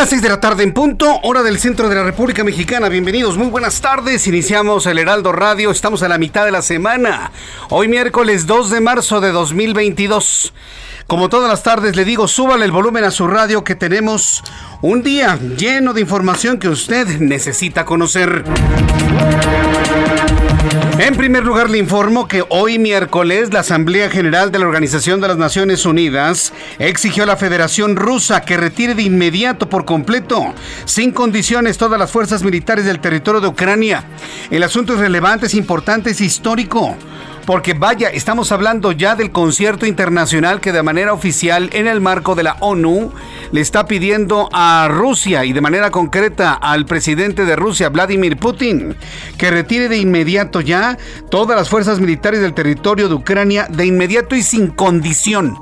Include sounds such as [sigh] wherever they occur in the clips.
Las 6 de la tarde en punto, hora del centro de la República Mexicana. Bienvenidos, muy buenas tardes. Iniciamos el Heraldo Radio, estamos a la mitad de la semana. Hoy miércoles 2 de marzo de 2022. Como todas las tardes le digo, súbale el volumen a su radio que tenemos un día lleno de información que usted necesita conocer. En primer lugar, le informo que hoy miércoles la Asamblea General de la Organización de las Naciones Unidas exigió a la Federación Rusa que retire de inmediato por completo, sin condiciones, todas las fuerzas militares del territorio de Ucrania. El asunto es relevante, es importante, es histórico. Porque vaya, estamos hablando ya del concierto internacional que de manera oficial en el marco de la ONU le está pidiendo a Rusia y de manera concreta al presidente de Rusia, Vladimir Putin, que retire de inmediato ya todas las fuerzas militares del territorio de Ucrania, de inmediato y sin condición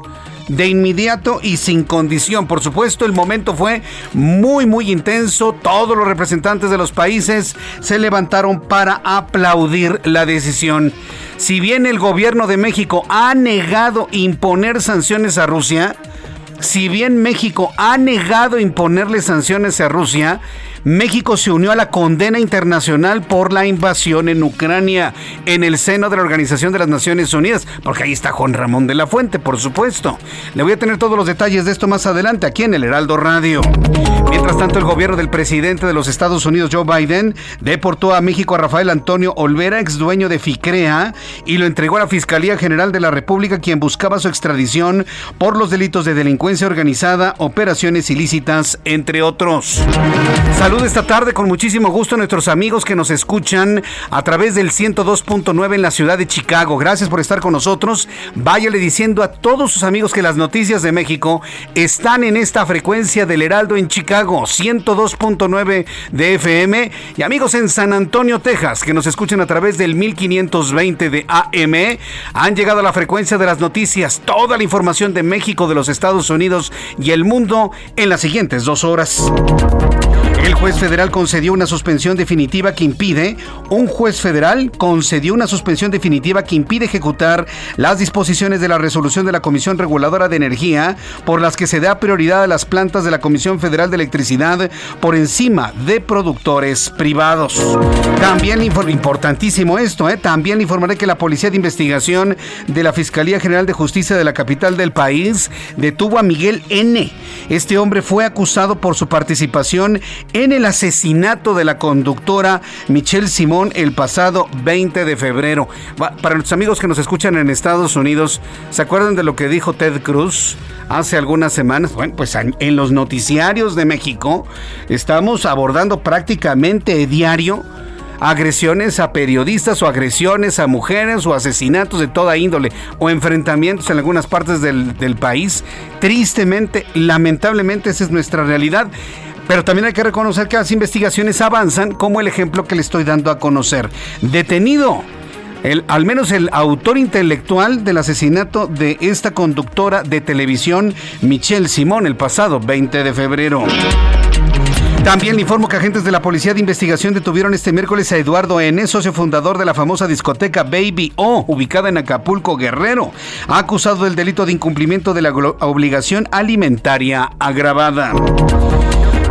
de inmediato y sin condición. Por supuesto, el momento fue muy, muy intenso. Todos los representantes de los países se levantaron para aplaudir la decisión. Si bien el gobierno de México ha negado imponer sanciones a Rusia, si bien México ha negado imponerle sanciones a Rusia, México se unió a la condena internacional por la invasión en Ucrania en el seno de la Organización de las Naciones Unidas, porque ahí está Juan Ramón de la Fuente, por supuesto. Le voy a tener todos los detalles de esto más adelante aquí en el Heraldo Radio. Tanto, el gobierno del presidente de los Estados Unidos, Joe Biden, deportó a México a Rafael Antonio Olvera, ex dueño de FICREA, y lo entregó a la Fiscalía General de la República, quien buscaba su extradición por los delitos de delincuencia organizada, operaciones ilícitas, entre otros. Salud esta tarde con muchísimo gusto a nuestros amigos que nos escuchan a través del 102.9 en la ciudad de Chicago. Gracias por estar con nosotros. Váyale diciendo a todos sus amigos que las noticias de México están en esta frecuencia del Heraldo en Chicago, 102.9 de FM. Y amigos en San Antonio, Texas, que nos escuchan a través del 1520 de AM, han llegado a la frecuencia de las noticias, toda la información de México, de los Estados Unidos y el mundo en las siguientes dos horas. El juez federal concedió una suspensión definitiva que impide, un juez federal concedió una suspensión definitiva que impide ejecutar las disposiciones de la resolución de la Comisión Reguladora de Energía por las que se da prioridad a las plantas de la Comisión Federal de Electricidad por encima de productores privados. También importantísimo esto, ¿eh? también informaré que la Policía de Investigación de la Fiscalía General de Justicia de la capital del país detuvo a Miguel N. Este hombre fue acusado por su participación en el asesinato de la conductora Michelle Simón el pasado 20 de febrero. Para nuestros amigos que nos escuchan en Estados Unidos, ¿se acuerdan de lo que dijo Ted Cruz hace algunas semanas? Bueno, pues en los noticiarios de México estamos abordando prácticamente diario agresiones a periodistas o agresiones a mujeres o asesinatos de toda índole o enfrentamientos en algunas partes del, del país. Tristemente, lamentablemente, esa es nuestra realidad. Pero también hay que reconocer que las investigaciones avanzan, como el ejemplo que le estoy dando a conocer. Detenido el, al menos el autor intelectual del asesinato de esta conductora de televisión, Michelle Simón, el pasado 20 de febrero. También le informo que agentes de la Policía de Investigación detuvieron este miércoles a Eduardo N., socio fundador de la famosa discoteca Baby O, ubicada en Acapulco, Guerrero, acusado del delito de incumplimiento de la obligación alimentaria agravada.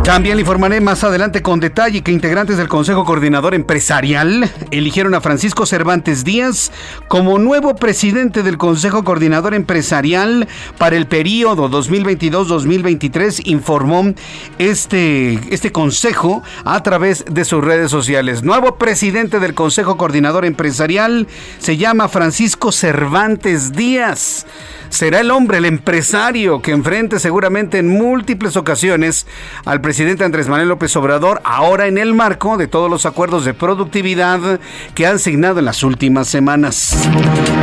También le informaré más adelante con detalle que integrantes del Consejo Coordinador Empresarial eligieron a Francisco Cervantes Díaz como nuevo presidente del Consejo Coordinador Empresarial para el periodo 2022-2023, informó este, este consejo a través de sus redes sociales. Nuevo presidente del Consejo Coordinador Empresarial se llama Francisco Cervantes Díaz será el hombre, el empresario que enfrente seguramente en múltiples ocasiones al presidente Andrés Manuel López Obrador, ahora en el marco de todos los acuerdos de productividad que han signado en las últimas semanas.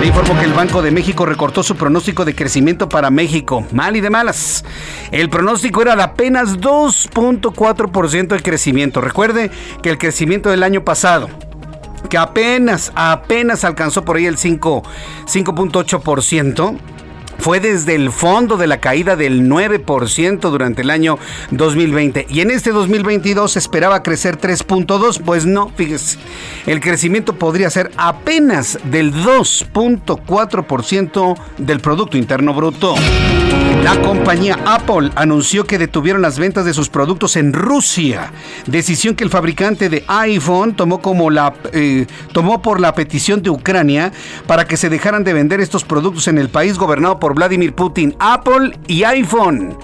Le informo que el Banco de México recortó su pronóstico de crecimiento para México, mal y de malas. El pronóstico era de apenas 2.4% de crecimiento. Recuerde que el crecimiento del año pasado que apenas, apenas alcanzó por ahí el 5.8%, fue desde el fondo de la caída del 9% durante el año 2020. Y en este 2022 se esperaba crecer 3.2, pues no, fíjese, el crecimiento podría ser apenas del 2.4% del Producto Interno Bruto. La compañía Apple anunció que detuvieron las ventas de sus productos en Rusia, decisión que el fabricante de iPhone tomó como la eh, tomó por la petición de Ucrania para que se dejaran de vender estos productos en el país gobernado por Vladimir Putin, Apple y iPhone.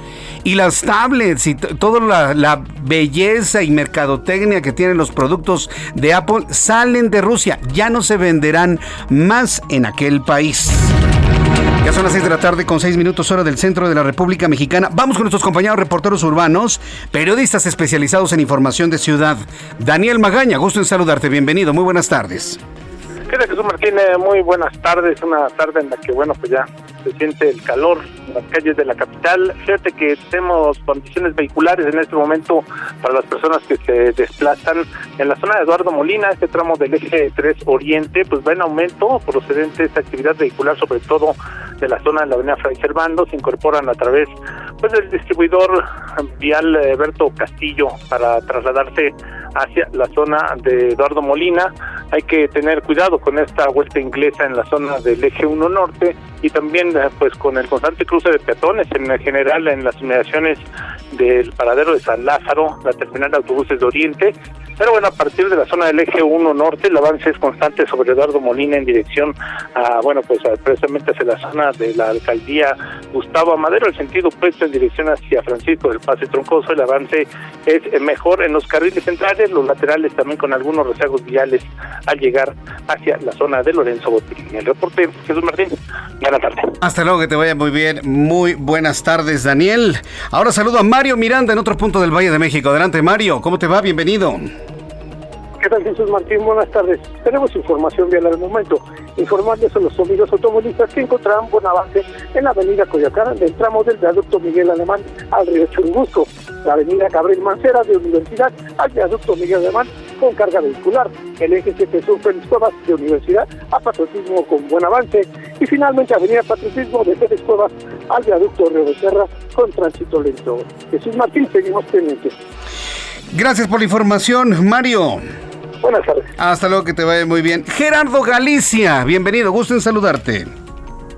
Y las tablets y toda la, la belleza y mercadotecnia que tienen los productos de Apple salen de Rusia, ya no se venderán más en aquel país. Ya son las 6 de la tarde con 6 minutos hora del centro de la República Mexicana. Vamos con nuestros compañeros reporteros urbanos, periodistas especializados en información de ciudad. Daniel Magaña, gusto en saludarte. Bienvenido, muy buenas tardes. ¿Qué tal, Jesús Martínez? Muy buenas tardes. Una tarde en la que, bueno, pues ya se siente el calor en las calles de la capital. Fíjate que tenemos condiciones vehiculares en este momento para las personas que se desplazan en la zona de Eduardo Molina, este tramo del eje 3 Oriente, pues va en aumento procedente de esta actividad vehicular, sobre todo de la zona de la avenida Fray Servando, se incorporan a través pues del distribuidor vial eh, Berto Castillo para trasladarse hacia la zona de Eduardo Molina. Hay que tener cuidado con esta vuelta inglesa en la zona del eje 1 norte y también eh, pues con el constante cruce de peatones en general en las inmediaciones del paradero de San Lázaro, la terminal de autobuses de Oriente. Pero bueno, a partir de la zona del eje 1 norte, el avance es constante sobre Eduardo Molina en dirección a, bueno, pues precisamente hacia la zona de la alcaldía Gustavo Amadero, el sentido opuesto en dirección hacia Francisco del Pase Troncoso. El avance es mejor en los carriles centrales, los laterales también con algunos rezagos viales al llegar hacia la zona de Lorenzo Botín. El reporte, Jesús Martín. Buenas tardes. Hasta luego, que te vaya muy bien. Muy buenas tardes, Daniel. Ahora saludo a Mario Miranda en otro punto del Valle de México. Adelante, Mario. ¿Cómo te va? Bienvenido. ¿Qué tal, Jesús Martín? Buenas tardes. Tenemos información vial al momento. Informarles a los amigos automovilistas que encontrarán buen avance en la avenida Coyacán del tramo del viaducto Miguel Alemán al río Churubusco, la avenida Gabriel Mancera de Universidad al viaducto Miguel Alemán con carga vehicular, el eje 7 Sur Félix Cuevas de Universidad a Patriotismo con buen avance y finalmente Avenida Patriotismo de Félix Cuevas al viaducto Río de Serra con tránsito lento. Jesús Martín, seguimos pendientes. Gracias por la información, Mario. Buenas tardes. Hasta luego, que te vaya muy bien. Gerardo Galicia, bienvenido, gusto en saludarte.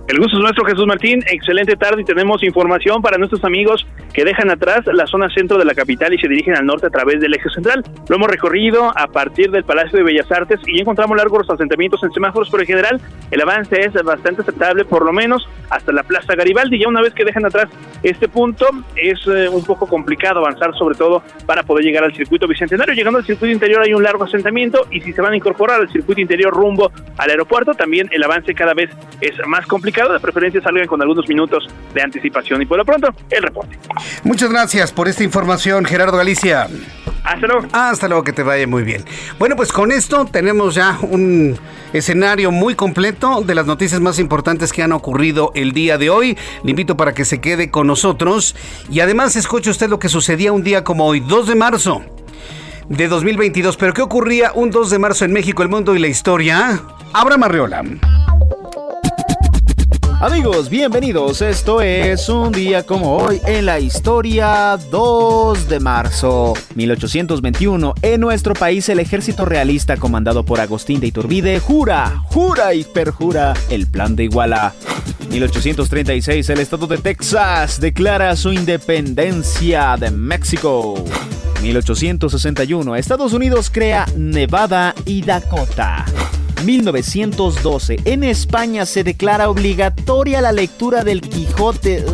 El gusto es nuestro, Jesús Martín. Excelente tarde y tenemos información para nuestros amigos que dejan atrás la zona centro de la capital y se dirigen al norte a través del eje central. Lo hemos recorrido a partir del Palacio de Bellas Artes y encontramos largos asentamientos en semáforos, pero en general el avance es bastante aceptable, por lo menos hasta la Plaza Garibaldi. Ya una vez que dejan atrás este punto, es eh, un poco complicado avanzar, sobre todo para poder llegar al circuito bicentenario. Llegando al circuito interior hay un largo asentamiento y si se van a incorporar al circuito interior rumbo al aeropuerto, también el avance cada vez es más complicado de preferencia salgan con algunos minutos de anticipación. Y por lo pronto, el reporte. Muchas gracias por esta información, Gerardo Galicia. Hasta luego. Hasta luego, que te vaya muy bien. Bueno, pues con esto tenemos ya un escenario muy completo de las noticias más importantes que han ocurrido el día de hoy. Le invito para que se quede con nosotros y además escuche usted lo que sucedía un día como hoy, 2 de marzo de 2022. Pero ¿qué ocurría un 2 de marzo en México, el mundo y la historia? Abra Marriola. Amigos, bienvenidos. Esto es un día como hoy en la historia 2 de marzo 1821. En nuestro país el ejército realista comandado por Agustín de Iturbide jura, jura y perjura el plan de Iguala. 1836 el estado de Texas declara su independencia de México. 1861 Estados Unidos crea Nevada y Dakota. 1912, en España se declara obligatoria la lectura del Quijote.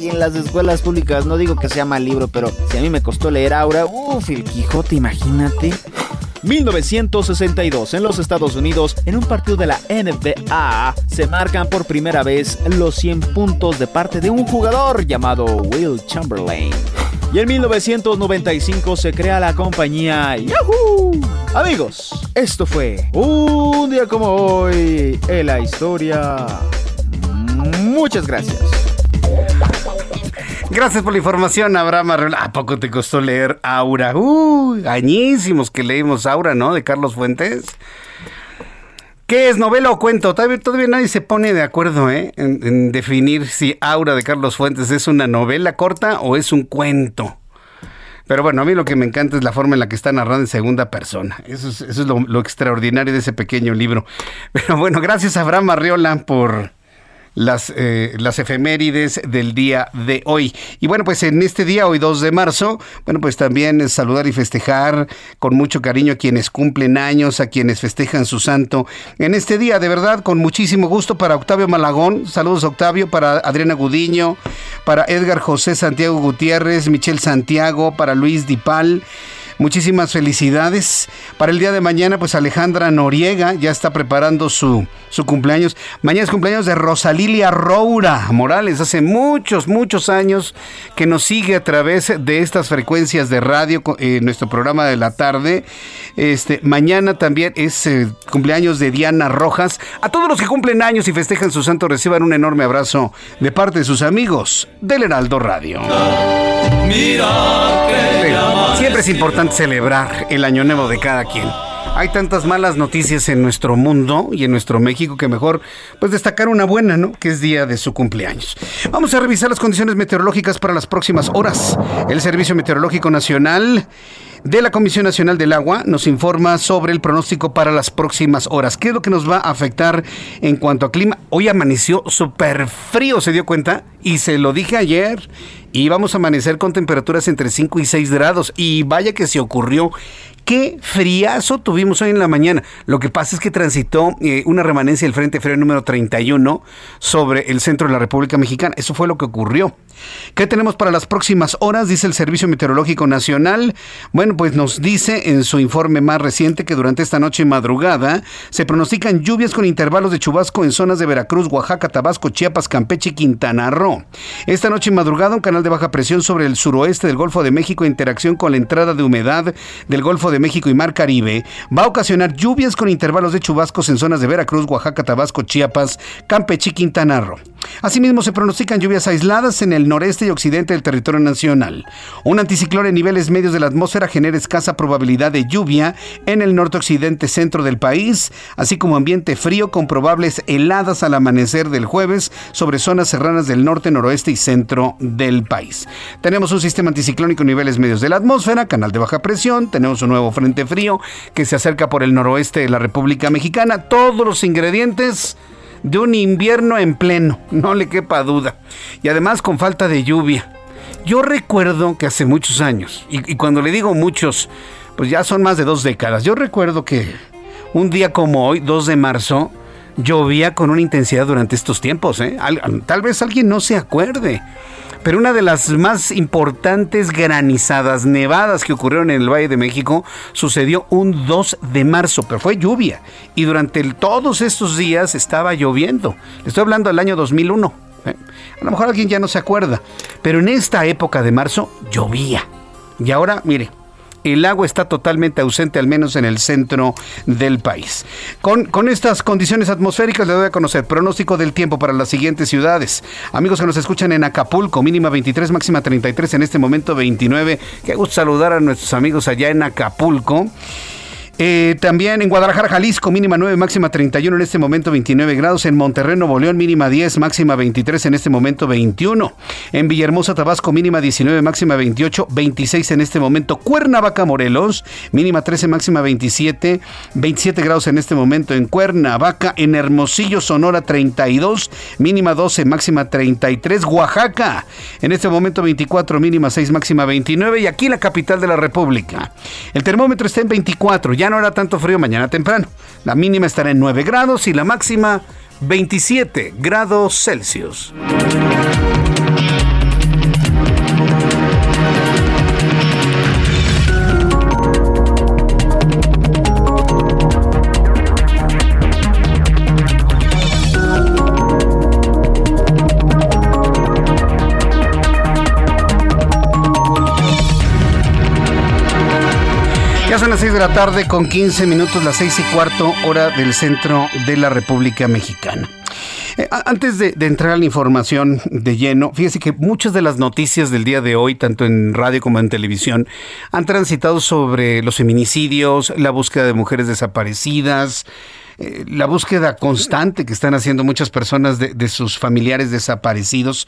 y en las escuelas públicas, no digo que sea mal libro, pero si a mí me costó leer Aura, uff, el Quijote, imagínate. 1962, en los Estados Unidos, en un partido de la NBA, se marcan por primera vez los 100 puntos de parte de un jugador llamado Will Chamberlain. Y en 1995 se crea la compañía Yahoo. Amigos, esto fue un día como hoy en la historia. Muchas gracias. Gracias por la información, Abraham Arreola. ¿A poco te costó leer Aura? Uh, añísimos que leímos Aura, ¿no? De Carlos Fuentes. ¿Qué es novela o cuento? Todavía, nadie se pone de acuerdo ¿eh? en, definir si Aura de Carlos Fuentes es una novela corta o es un cuento. Pero bueno, a mí lo que me encanta es la forma en la que está narrando en segunda persona. Eso es, lo, lo, extraordinario de ese pequeño libro. [laughs] Pero bueno, gracias a Abraham Arriola por las, eh, las efemérides del día de hoy. Y bueno, pues en este día, hoy 2 de marzo, bueno, pues también saludar y festejar con mucho cariño a quienes cumplen años, a quienes festejan su santo. En este día, de verdad, con muchísimo gusto para Octavio Malagón, saludos Octavio, para Adriana Gudiño, para Edgar José Santiago Gutiérrez, Michelle Santiago, para Luis Dipal. Muchísimas felicidades. Para el día de mañana, pues Alejandra Noriega ya está preparando su, su cumpleaños. Mañana es cumpleaños de Rosalilia Roura Morales. Hace muchos, muchos años que nos sigue a través de estas frecuencias de radio en nuestro programa de la tarde. Este, mañana también es eh, cumpleaños de Diana Rojas. A todos los que cumplen años y festejan su santo, reciban un enorme abrazo de parte de sus amigos del Heraldo Radio. Mira siempre es importante celebrar el año nuevo de cada quien. Hay tantas malas noticias en nuestro mundo y en nuestro México que mejor pues destacar una buena, ¿no? Que es día de su cumpleaños. Vamos a revisar las condiciones meteorológicas para las próximas horas. El Servicio Meteorológico Nacional de la Comisión Nacional del Agua nos informa sobre el pronóstico para las próximas horas. ¿Qué es lo que nos va a afectar en cuanto a clima? Hoy amaneció súper frío, ¿se dio cuenta? Y se lo dije ayer. Y vamos a amanecer con temperaturas entre 5 y 6 grados. Y vaya que se ocurrió qué friazo tuvimos hoy en la mañana. Lo que pasa es que transitó eh, una remanencia del Frente Frío número 31 sobre el centro de la República Mexicana. Eso fue lo que ocurrió. ¿Qué tenemos para las próximas horas? Dice el Servicio Meteorológico Nacional. Bueno, pues nos dice en su informe más reciente que durante esta noche y madrugada se pronostican lluvias con intervalos de chubasco en zonas de Veracruz, Oaxaca, Tabasco, Chiapas, Campeche y Quintana Roo. Esta noche y madrugada un canal de baja presión sobre el suroeste del Golfo de México interacción con la entrada de humedad del Golfo de México y Mar Caribe va a ocasionar lluvias con intervalos de chubascos en zonas de Veracruz, Oaxaca, Tabasco, Chiapas, Campeche y Quintana Roo. Asimismo, se pronostican lluvias aisladas en el noreste y occidente del territorio nacional. Un anticiclón en niveles medios de la atmósfera genera escasa probabilidad de lluvia en el norte occidente centro del país, así como ambiente frío con probables heladas al amanecer del jueves sobre zonas serranas del norte, noroeste y centro del país. Tenemos un sistema anticiclónico en niveles medios de la atmósfera, canal de baja presión, tenemos un nuevo frente frío que se acerca por el noroeste de la República Mexicana. Todos los ingredientes de un invierno en pleno, [laughs] no le quepa duda. Y además con falta de lluvia. Yo recuerdo que hace muchos años, y, cuando le digo muchos, pues ya son más de dos décadas, yo recuerdo que un día como hoy, 2 de marzo, llovía con una intensidad durante estos tiempos. ¿eh? tal vez alguien no se acuerde. Pero una de las más importantes granizadas, nevadas que ocurrieron en el Valle de México sucedió un 2 de marzo, pero fue lluvia. Y durante todos estos días estaba lloviendo. Le estoy hablando del año 2001. ¿eh? A lo mejor alguien ya no se acuerda. Pero en esta época de marzo llovía. Y ahora, mire, el agua está totalmente ausente, al menos en el centro del país. Con, con estas condiciones atmosféricas le doy a conocer pronóstico del tiempo para las siguientes ciudades. Amigos que nos escuchan en Acapulco, mínima 23, máxima 33, en este momento 29. Qué gusto saludar a nuestros amigos allá en Acapulco. Eh, también en Guadalajara, Jalisco, mínima 9, máxima 31, en este momento 29 grados. En Monterrey, Nuevo León, mínima 10, máxima 23, en este momento 21. En Villahermosa, Tabasco, mínima 19, máxima 28, 26 en este momento. Cuernavaca, Morelos, mínima 13, máxima 27, 27 grados en este momento en Cuernavaca. En Hermosillo, Sonora, 32, mínima 12, máxima 33. Oaxaca, en este momento 24, mínima 6, máxima 29. Y aquí la capital de la República. El termómetro está en 24, ya no hará tanto frío mañana temprano. La mínima estará en 9 grados y la máxima 27 grados Celsius. De la tarde con 15 minutos, las 6 y cuarto hora del centro de la República Mexicana. Eh, antes de, de, entrar a la información de lleno, fíjese que muchas de las noticias del día de hoy, tanto en radio como en televisión, han transitado sobre los feminicidios, la búsqueda de mujeres desaparecidas, eh, la búsqueda constante que están haciendo muchas personas de, de sus familiares desaparecidos.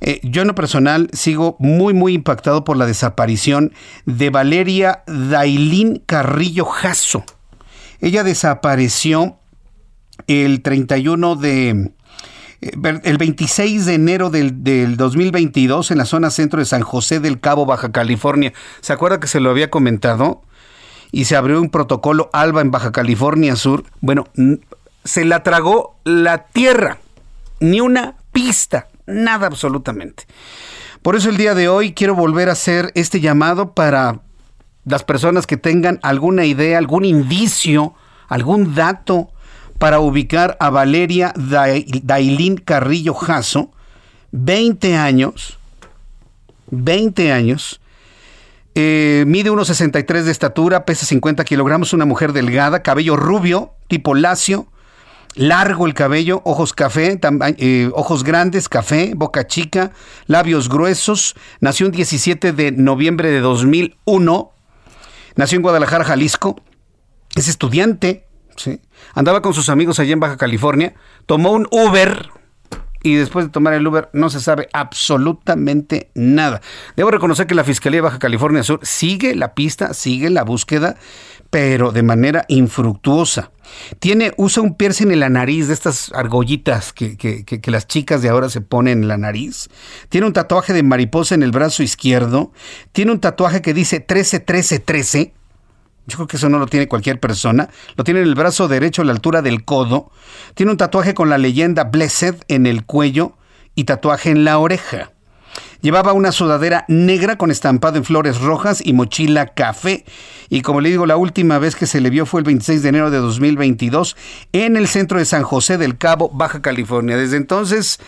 Eh, yo en lo personal sigo muy, muy impactado por la desaparición de Valeria Dailín Carrillo Jasso. Ella desapareció el 31 de... eh, El 26 de enero del, del 2022 en la zona centro de San José del Cabo, Baja California. ¿Se acuerda que se lo había comentado? Y se abrió un protocolo ALBA en Baja California Sur. Bueno, se la tragó la tierra. Ni una pista nada absolutamente. Por eso el día de hoy quiero volver a hacer este llamado para las personas que tengan alguna idea, algún indicio, algún dato para ubicar a Valeria Dai- Dailín Carrillo Jasso, 20 años, 20 años, eh, mide 1,63 de estatura, pesa 50 kilogramos, una mujer delgada, cabello rubio, tipo lacio, largo el cabello, ojos café, eh, ojos grandes, café, boca chica, labios gruesos. Nació el 17 de noviembre de 2001. Nació en Guadalajara, Jalisco. Es estudiante. ¿sí? Andaba con sus amigos allá en Baja California. Tomó un Uber. Y después de tomar el Uber no se sabe absolutamente nada. Debo reconocer que la Fiscalía de Baja California Sur sigue la pista, sigue la búsqueda, pero de manera infructuosa. Tiene, usa un piercing en la nariz de estas argollitas que, que- que- las chicas de ahora se ponen en la nariz. Tiene un tatuaje de mariposa en el brazo izquierdo. Tiene un tatuaje que dice 13, 13, 13. Yo creo que eso no lo tiene cualquier persona. Lo tiene en el brazo derecho a la altura del codo. Tiene un tatuaje con la leyenda Blessed en el cuello y tatuaje en la oreja. Llevaba una sudadera negra con estampado en flores rojas y mochila café. Y como le digo, la última vez que se le vio fue el 26 de enero de 2022 en el centro de San José del Cabo, Baja California. Desde entonces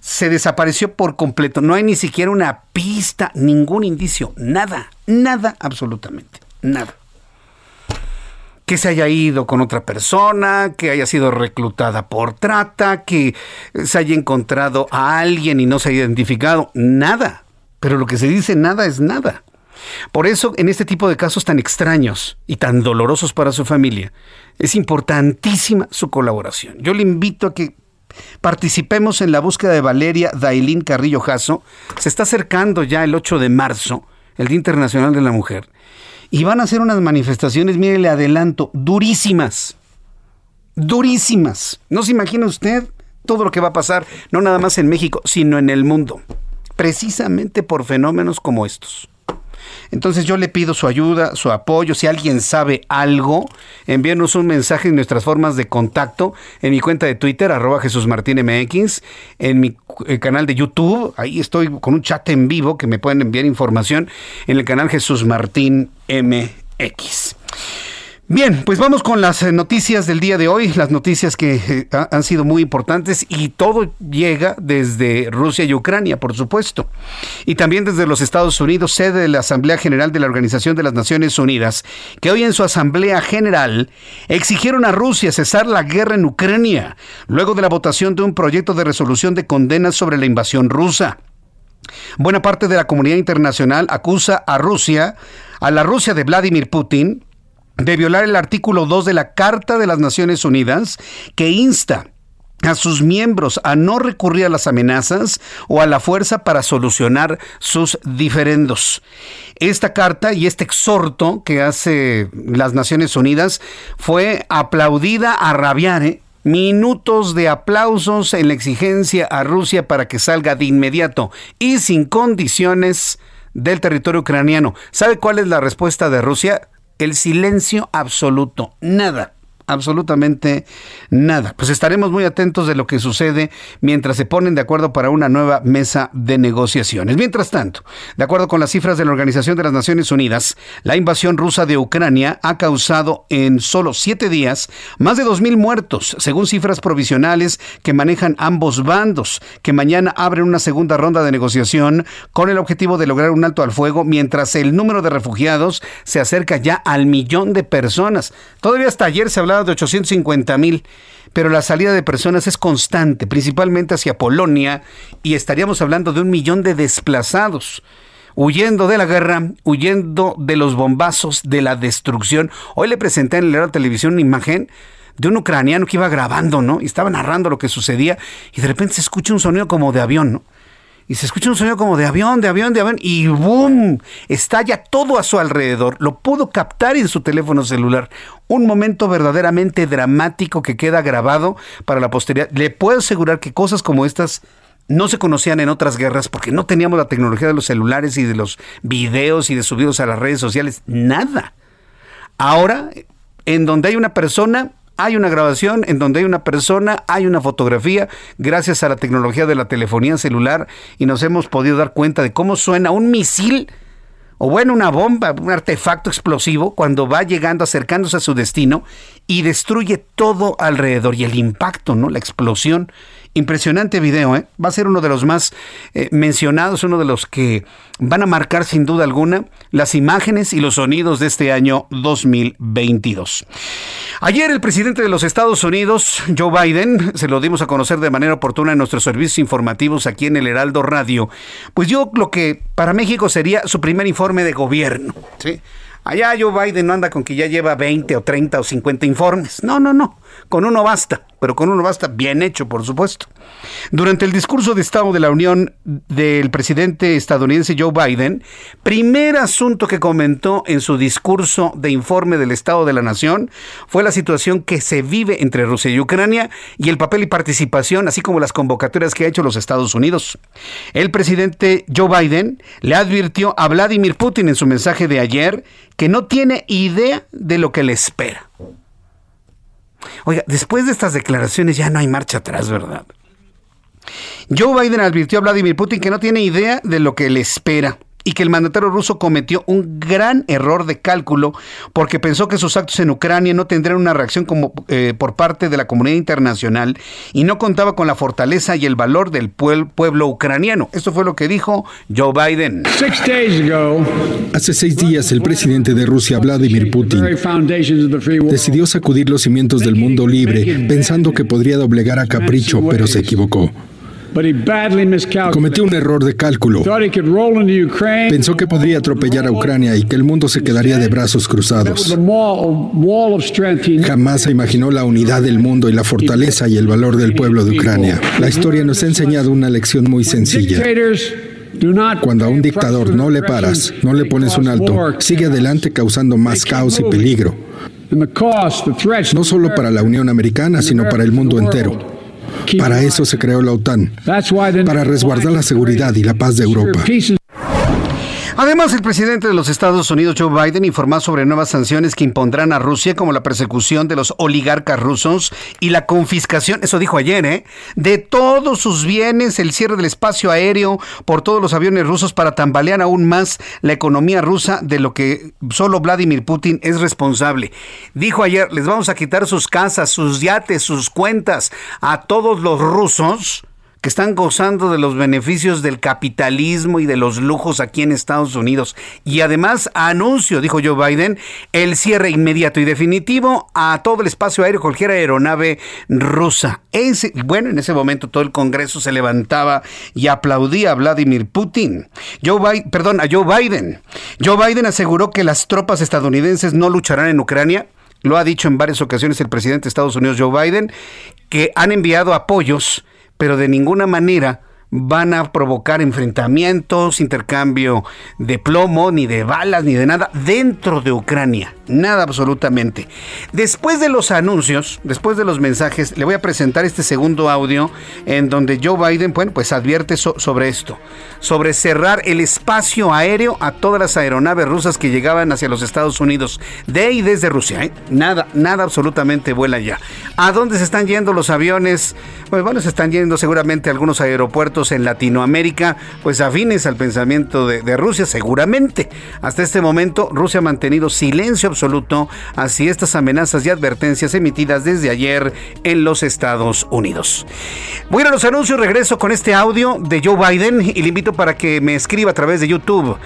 se desapareció por completo. No hay ni siquiera una pista, ningún indicio, nada, nada absolutamente, nada que se haya ido con otra persona, que haya sido reclutada por trata, que se haya encontrado a alguien y no se haya identificado, nada. Pero lo que se dice nada es nada. Por eso, en este tipo de casos tan extraños y tan dolorosos para su familia, es importantísima su colaboración. Yo le invito a que participemos en la búsqueda de Valeria Dailín Carrillo Jasso. Se está acercando ya el 8 de marzo, el Día Internacional de la Mujer. Y van a hacer unas manifestaciones, mire, le adelanto, durísimas. Durísimas. No se imagina usted todo lo que va a pasar, no nada más en México, sino en el mundo. Precisamente por fenómenos como estos. Entonces yo le pido su ayuda, su apoyo. Si alguien sabe algo, envíenos un mensaje en nuestras formas de contacto en mi cuenta de Twitter, arroba MX, en mi eh, canal de YouTube. Ahí estoy con un chat en vivo que me pueden enviar información en el canal Jesús Martín MX. Bien, pues vamos con las eh, noticias del día de hoy, las noticias que eh, ha- han sido muy importantes y todo llega desde Rusia y Ucrania, por supuesto, y también desde los Estados Unidos, sede de la Asamblea General de la Organización de las Naciones Unidas, que hoy en su Asamblea General exigieron a Rusia cesar la guerra en Ucrania, luego de la votación de un proyecto de resolución de condena sobre la invasión rusa. Buena parte de la comunidad internacional acusa a Rusia, a la Rusia de Vladimir Putin, de violar el artículo 2 de la Carta de las Naciones Unidas que insta a sus miembros a no recurrir a las amenazas o a la fuerza para solucionar sus diferendos. Esta carta y este exhorto que hace las Naciones Unidas fue aplaudida a rabiar, ¿eh? Minutos de aplausos en la exigencia a Rusia para que salga de inmediato y sin condiciones del territorio ucraniano. ¿Sabe cuál es la respuesta de Rusia? El silencio absoluto. Nada absolutamente nada. Pues estaremos muy atentos de lo que sucede mientras se ponen de acuerdo para una nueva mesa de negociaciones. Mientras tanto, de acuerdo con las cifras de la Organización de las Naciones Unidas, la invasión rusa de Ucrania ha causado en solo siete días más de 2.000 muertos, según cifras provisionales que manejan ambos bandos, que mañana abren una segunda ronda de negociación con el objetivo de lograr un alto al fuego mientras el número de refugiados se acerca ya al millón de personas. Todavía hasta ayer se hablaba de 850 mil, pero la salida de personas es constante, principalmente hacia Polonia, y estaríamos hablando de un millón de desplazados huyendo de la guerra, huyendo de los bombazos, de la destrucción. Hoy le presenté en la televisión una imagen de un ucraniano que iba grabando, ¿no? Y estaba narrando lo que sucedía y de repente se escucha un sonido como de avión, ¿no? Y se escucha un sonido como de avión, de avión, de avión, y ¡boom! Estalla todo a su alrededor. Lo pudo captar en su teléfono celular. Un momento verdaderamente dramático que queda grabado para la posteridad. Le puedo asegurar que cosas como estas no se conocían en otras guerras porque no teníamos la tecnología de los celulares y de los videos y de subidos a las redes sociales. Nada. Ahora, en donde hay una persona, hay una grabación en donde hay una persona, hay una fotografía, gracias a la tecnología de la telefonía celular, y nos hemos podido dar cuenta de cómo suena un misil o bueno, una bomba, un artefacto explosivo, cuando va llegando, acercándose a su destino y destruye todo alrededor. Y el impacto, ¿no? La explosión Impresionante video, ¿eh? va a ser uno de los más eh, mencionados, uno de los que van a marcar sin duda alguna las imágenes y los sonidos de este año 2022. Ayer el presidente de los Estados Unidos, Joe Biden, se lo dimos a conocer de manera oportuna en nuestros servicios informativos aquí en el Heraldo Radio, pues yo lo que para México sería su primer informe de gobierno. ¿sí? Allá Joe Biden no anda con que ya lleva 20 o 30 o 50 informes. No, no, no. Con uno basta, pero con uno basta bien hecho, por supuesto. Durante el discurso de Estado de la Unión del presidente estadounidense Joe Biden, primer asunto que comentó en su discurso de informe del Estado de la Nación fue la situación que se vive entre Rusia y Ucrania y el papel y participación, así como las convocatorias que ha hecho los Estados Unidos. El presidente Joe Biden le advirtió a Vladimir Putin en su mensaje de ayer que no tiene idea de lo que le espera. Oiga, después de estas declaraciones ya no hay marcha atrás, ¿verdad? Joe Biden advirtió a Vladimir Putin que no tiene idea de lo que le espera y que el mandatario ruso cometió un gran error de cálculo porque pensó que sus actos en Ucrania no tendrían una reacción como eh, por parte de la comunidad internacional y no contaba con la fortaleza y el valor del pueblo ucraniano. Esto fue lo que dijo Joe Biden. Hace seis días el presidente de Rusia, Vladimir Putin, decidió sacudir los cimientos del mundo libre pensando que podría doblegar a capricho, pero se equivocó. Cometió un error de cálculo. Pensó que podría atropellar a Ucrania y que el mundo se quedaría de brazos cruzados. Jamás se imaginó la unidad del mundo y la fortaleza y el valor del pueblo de Ucrania. La historia nos ha enseñado una lección muy sencilla. Cuando a un dictador no le paras, no le pones un alto, sigue adelante causando más caos y peligro. No solo para la Unión Americana, sino para el mundo entero. Para eso se creó la OTAN, para resguardar la seguridad y la paz de Europa. Además, el presidente de los Estados Unidos, Joe Biden, informó sobre nuevas sanciones que impondrán a Rusia, como la persecución de los oligarcas rusos y la confiscación, eso dijo ayer, ¿eh? de todos sus bienes, el cierre del espacio aéreo por todos los aviones rusos para tambalear aún más la economía rusa de lo que solo Vladimir Putin es responsable. Dijo ayer, les vamos a quitar sus casas, sus yates, sus cuentas a todos los rusos que están gozando de los beneficios del capitalismo y de los lujos aquí en Estados Unidos. Y además anuncio, dijo Joe Biden, el cierre inmediato y definitivo a todo el espacio aéreo, cualquier aeronave rusa. Ese, bueno, en ese momento todo el Congreso se levantaba y aplaudía a Vladimir Putin. Joe Biden, perdón, a Joe Biden. Joe Biden aseguró que las tropas estadounidenses no lucharán en Ucrania lo ha dicho en varias ocasiones el presidente de Estados Unidos, Joe Biden, que han enviado apoyos pero de ninguna manera van a provocar enfrentamientos, intercambio de plomo, ni de balas, ni de nada dentro de Ucrania. Nada absolutamente. Después de los anuncios, después de los mensajes, le voy a presentar este segundo audio en donde Joe Biden, bueno, pues advierte sobre esto, sobre cerrar el espacio aéreo a todas las aeronaves rusas que llegaban hacia los Estados Unidos, de y desde Rusia. ¿eh? Nada, nada absolutamente vuela ya. ¿A dónde se están yendo los aviones? Pues bueno, se están yendo seguramente a algunos aeropuertos en Latinoamérica, pues afines al pensamiento de, Rusia, seguramente. Hasta este momento, Rusia ha mantenido silencio absoluto hacia estas amenazas y advertencias emitidas desde ayer en los Estados Unidos. Voy los anuncios, regreso con este audio de Joe Biden y le invito para que me escriba a través de YouTube,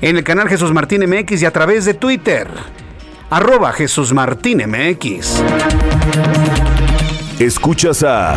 en el canal Jesús Martín MX y a través de Twitter, arroba Jesús Martín MX. Escuchas a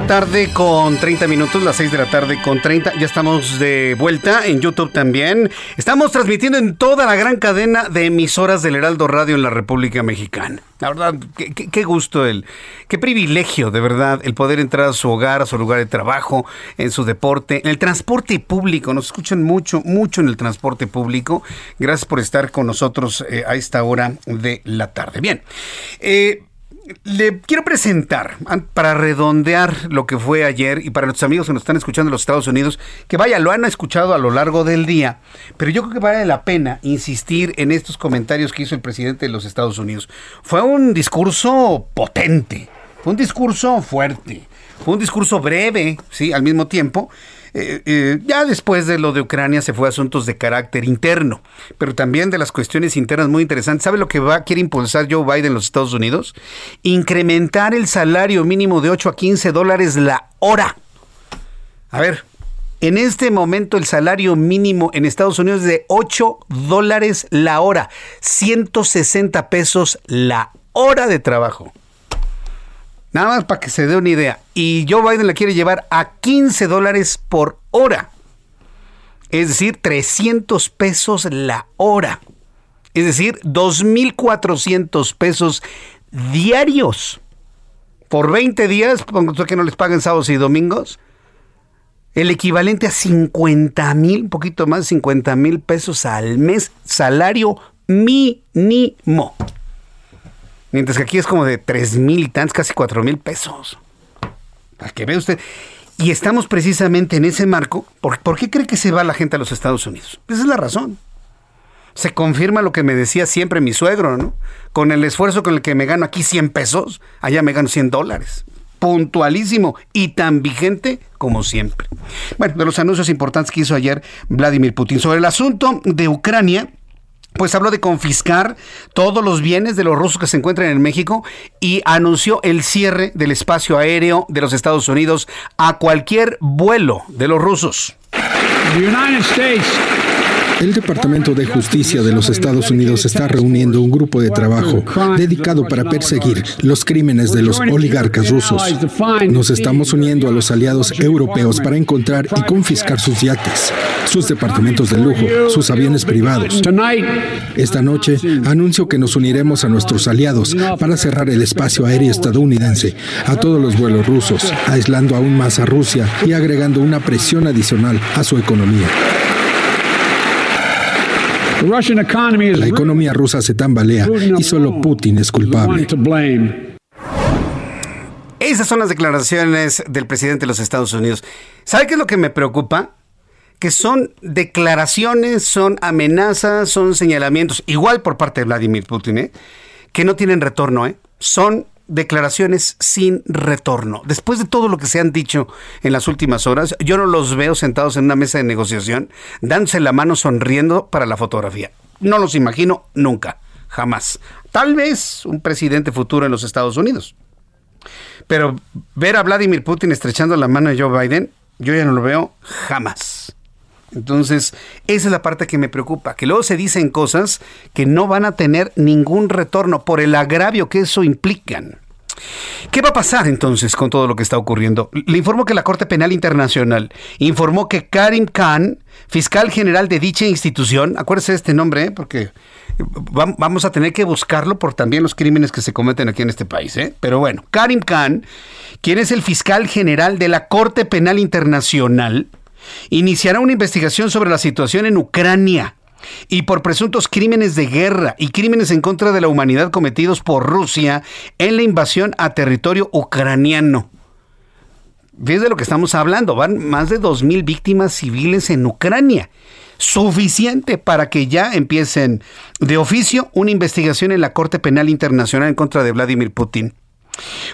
La tarde con 30 minutos, las 6 de la tarde con 30. Ya estamos de vuelta en YouTube también. Estamos transmitiendo en toda la gran cadena de emisoras del Heraldo Radio en la República Mexicana. La verdad, qué, gusto, el, qué privilegio, de verdad, el poder entrar a su hogar, a su lugar de trabajo, en su deporte, en el transporte público. Nos escuchan mucho, mucho en el transporte público. Gracias por estar con nosotros eh, a esta hora de la tarde. Bien, eh, le quiero presentar, para redondear lo que fue ayer y para nuestros amigos que nos están escuchando en los Estados Unidos, que vaya, lo han escuchado a lo largo del día, pero yo creo que vale la pena insistir en estos comentarios que hizo el presidente de los Estados Unidos. Fue un discurso potente, fue un discurso fuerte, fue un discurso breve, sí, al mismo tiempo, eh, eh, ya después de lo de Ucrania se fue a asuntos de carácter interno, pero también de las cuestiones internas muy interesantes. ¿Sabe lo que va, quiere impulsar Joe Biden en los Estados Unidos? Incrementar el salario mínimo de 8 a 15 dólares la hora. A ver, en este momento el salario mínimo en Estados Unidos es de 8 dólares la hora, 160 pesos la hora de trabajo. Nada más para que se dé una idea. Y Joe Biden la quiere llevar a 15 dólares por hora. Es decir, 300 pesos la hora. Es decir, 2.400 pesos diarios. Por 20 días, que no les paguen sábados y domingos. El equivalente a 50 mil, un poquito más, 50 mil pesos al mes. Salario mínimo. Mientras que aquí es como de tres mil y tantos, casi cuatro mil pesos. Para que vea usted. Y estamos precisamente en ese marco. ¿Por, ¿Por, qué cree que se va la gente a los Estados Unidos? Esa es la razón. Se confirma lo que me decía siempre mi suegro, ¿no? Con el esfuerzo con el que me gano aquí 100 pesos, allá me gano 100 dólares. Puntualísimo y tan vigente como siempre. Bueno, de los anuncios importantes que hizo ayer Vladimir Putin sobre el asunto de Ucrania, pues habló de confiscar todos los bienes de los rusos que se encuentran en México y anunció el cierre del espacio aéreo de los Estados Unidos a cualquier vuelo de los rusos. El Departamento de Justicia de los Estados Unidos está reuniendo un grupo de trabajo dedicado para perseguir los crímenes de los oligarcas rusos. Nos estamos uniendo a los aliados europeos para encontrar y confiscar sus yates, sus departamentos de lujo, sus aviones privados. Esta noche anuncio que nos uniremos a nuestros aliados para cerrar el espacio aéreo estadounidense a todos los vuelos rusos, aislando aún más a Rusia y agregando una presión adicional a su economía. La economía rusa se tambalea y solo Putin es culpable. Esas son las declaraciones del presidente de los Estados Unidos. ¿Sabe qué es lo que me preocupa? Que son declaraciones, son amenazas, son señalamientos, igual por parte de Vladimir Putin, ¿eh? que no tienen retorno. ¿eh? Son declaraciones sin retorno. Después de todo lo que se han dicho en las últimas horas, yo no los veo sentados en una mesa de negociación, dándose la mano sonriendo para la fotografía. No los imagino nunca, jamás. Tal vez un presidente futuro en los Estados Unidos. Pero ver a Vladimir Putin estrechando la mano de Joe Biden, yo ya no lo veo jamás. Entonces, esa es la parte que me preocupa, que luego se dicen cosas que no van a tener ningún retorno por el agravio que eso implican. ¿Qué va a pasar entonces con todo lo que está ocurriendo? Le informo que la Corte Penal Internacional informó que Karim Khan, fiscal general de dicha institución, acuérdese de este nombre, ¿eh? porque vamos a tener que buscarlo por también los crímenes que se cometen aquí en este país, ¿eh? pero bueno, Karim Khan, quien es el fiscal general de la Corte Penal Internacional, iniciará una investigación sobre la situación en Ucrania y por presuntos crímenes de guerra y crímenes en contra de la humanidad cometidos por Rusia en la invasión a territorio ucraniano. ¿Ves de lo que estamos hablando? Van más de 2.000 víctimas civiles en Ucrania. Suficiente para que ya empiecen de oficio una investigación en la Corte Penal Internacional en contra de Vladimir Putin.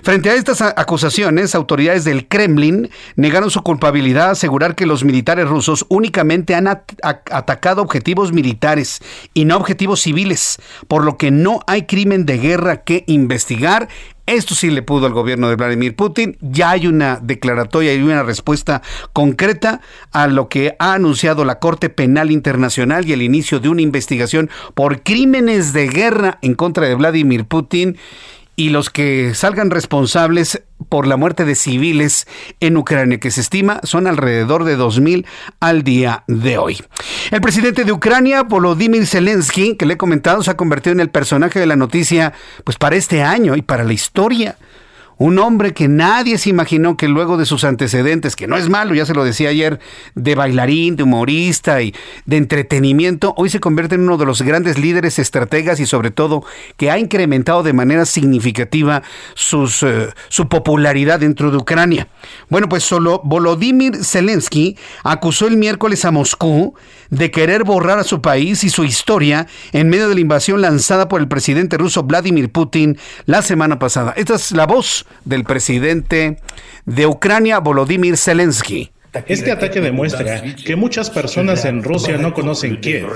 Frente a estas acusaciones, autoridades del Kremlin negaron su culpabilidad, asegurar que los militares rusos únicamente han atacado objetivos militares y no objetivos civiles, por lo que no hay crimen de guerra que investigar. Esto sí le pudo al gobierno de Vladimir Putin. Ya hay una declaratoria y una respuesta concreta a lo que ha anunciado la Corte Penal Internacional y el inicio de una investigación por crímenes de guerra en contra de Vladimir Putin y los que salgan responsables por la muerte de civiles en Ucrania, que se estima son alrededor de 2.000 al día de hoy. El presidente de Ucrania, Volodymyr Zelensky, que le he comentado, se ha convertido en el personaje de la noticia pues para este año y para la historia. Un hombre que nadie se imaginó que luego de sus antecedentes, que no es malo, ya se lo decía ayer, de bailarín, de humorista y de entretenimiento, hoy se convierte en uno de los grandes líderes, estrategas y sobre todo que ha incrementado de manera significativa eh, su popularidad dentro de Ucrania. Bueno, pues solo Volodymyr Zelensky acusó el miércoles a Moscú de querer borrar a su país y su historia en medio de la invasión lanzada por el presidente ruso Vladimir Putin la semana pasada. Esta es la voz del presidente de Ucrania, Volodymyr Zelensky. Este ataque demuestra que muchas personas en Rusia no conocen Kiev,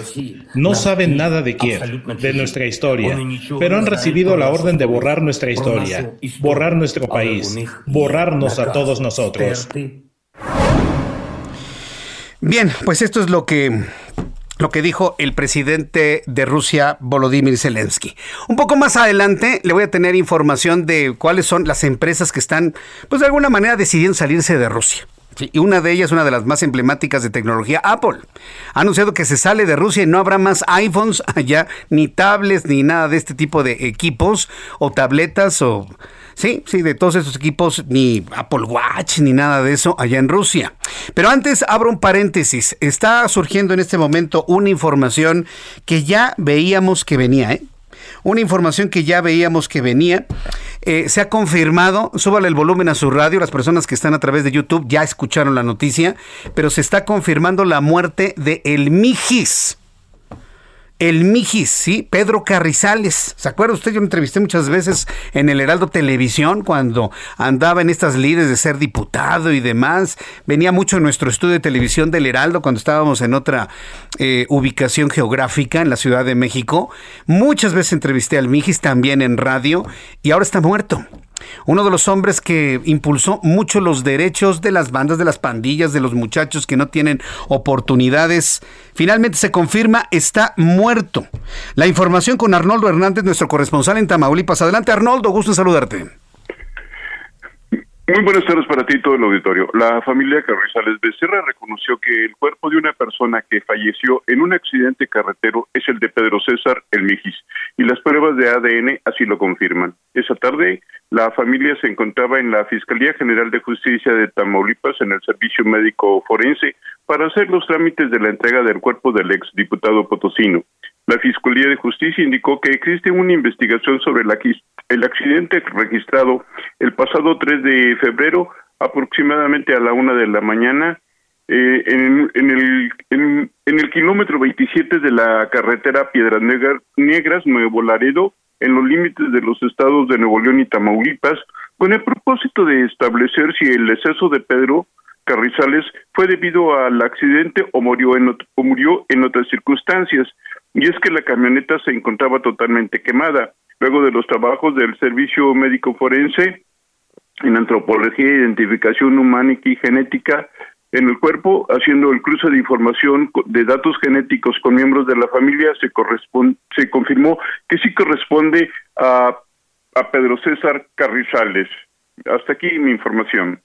no saben nada de Kiev, de nuestra historia, pero han recibido la orden de borrar nuestra historia, borrar nuestro país, borrarnos a todos nosotros. Bien, pues esto es lo que lo que dijo el presidente de Rusia, Volodymyr Zelensky. Un poco más adelante le voy a tener información de cuáles son las empresas que están, pues de alguna manera, decidiendo salirse de Rusia. y una de ellas, una de las más emblemáticas de tecnología, Apple. Ha anunciado que se sale de Rusia y no habrá más iPhones allá, ni tablets, ni nada de este tipo de equipos o tabletas o Sí, sí, de todos esos equipos, ni Apple Watch, ni nada de eso allá en Rusia. Pero antes abro un paréntesis. Está surgiendo en este momento una información que ya veíamos que venía, ¿eh? Una información que ya veíamos que venía. Eh, se ha confirmado, súbale el volumen a su radio, las personas que están a través de YouTube ya escucharon la noticia, pero se está confirmando la muerte de El Mijis el Mijis, sí, Pedro Carrizales. ¿Se acuerda usted? Yo lo entrevisté muchas veces en el Heraldo Televisión cuando andaba en estas lides de ser diputado y demás. Venía mucho en nuestro estudio de televisión del Heraldo cuando estábamos en otra eh, ubicación geográfica en la Ciudad de México. Muchas veces entrevisté al Mijis también en radio y ahora está muerto. Uno de los hombres que impulsó mucho los derechos de las bandas, de las pandillas, de los muchachos que no tienen oportunidades. Finalmente se confirma, está muerto. La información con Arnoldo Hernández, nuestro corresponsal en Tamaulipas. Adelante Arnoldo, gusto en saludarte. Muy buenas tardes para ti todo el auditorio. La familia Carrizales Becerra reconoció que el cuerpo de una persona que falleció en un accidente carretero es el de Pedro César El Mijis y las pruebas de ADN así lo confirman. Esa tarde, la familia se encontraba en la Fiscalía General de Justicia de Tamaulipas en el Servicio Médico Forense para hacer los trámites de la entrega del cuerpo del ex diputado potosino. La Fiscalía de Justicia indicó que existe una investigación sobre el accidente registrado el pasado 3 de febrero, aproximadamente a la una de la mañana, eh, en, el, en, el kilómetro 27 de la carretera Piedras Negras, Nuevo Laredo, en los límites de los estados de Nuevo León y Tamaulipas, con el propósito de establecer si el exceso de Pedro Carrizales fue debido al accidente o murió en, o murió en otras circunstancias. Y es que la camioneta se encontraba totalmente quemada. Luego de los trabajos del Servicio Médico Forense en antropología, identificación humana y genética en el cuerpo, haciendo el cruce de información de datos genéticos con miembros de la familia, se, se confirmó que sí corresponde a, a Pedro César Carrizales. Hasta aquí mi información.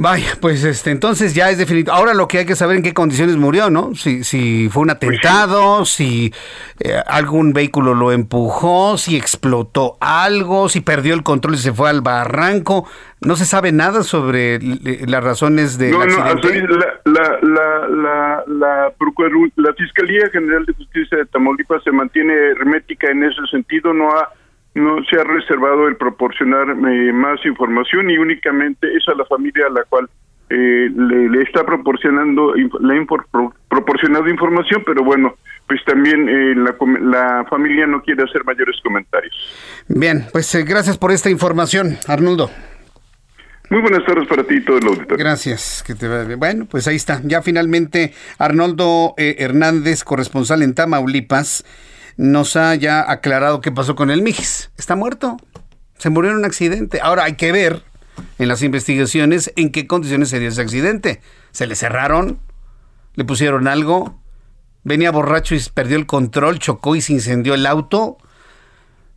Vaya, pues este, entonces ya es definitivo. Ahora lo que hay que saber en qué condiciones murió, ¿no? Si, si fue un atentado, si eh, algún vehículo lo empujó, si explotó algo, si perdió el control y se fue al barranco. No se sabe nada sobre las razones de. No, no, la, la, la, la, la Fiscalía General de Justicia de Tamaulipas se mantiene hermética en ese sentido, no ha no se ha reservado el proporcionar eh, más información y únicamente es a la familia a la cual eh, le, está proporcionando le proporcionado información, pero bueno, pues también eh, la, la, familia no quiere hacer mayores comentarios. Bien, pues gracias por esta información, Arnoldo. Muy buenas tardes para ti y todo el auditorio. Gracias, que te Bueno, pues ahí está. Ya finalmente Arnoldo Hernández, corresponsal en Tamaulipas, nos ha ya aclarado qué pasó con el Mijis. Está muerto. Se murió en un accidente. Ahora hay que ver en las investigaciones en qué condiciones se dio ese accidente. ¿Se le cerraron? ¿Le pusieron algo? ¿Venía borracho y perdió el control? ¿Chocó y se incendió el auto?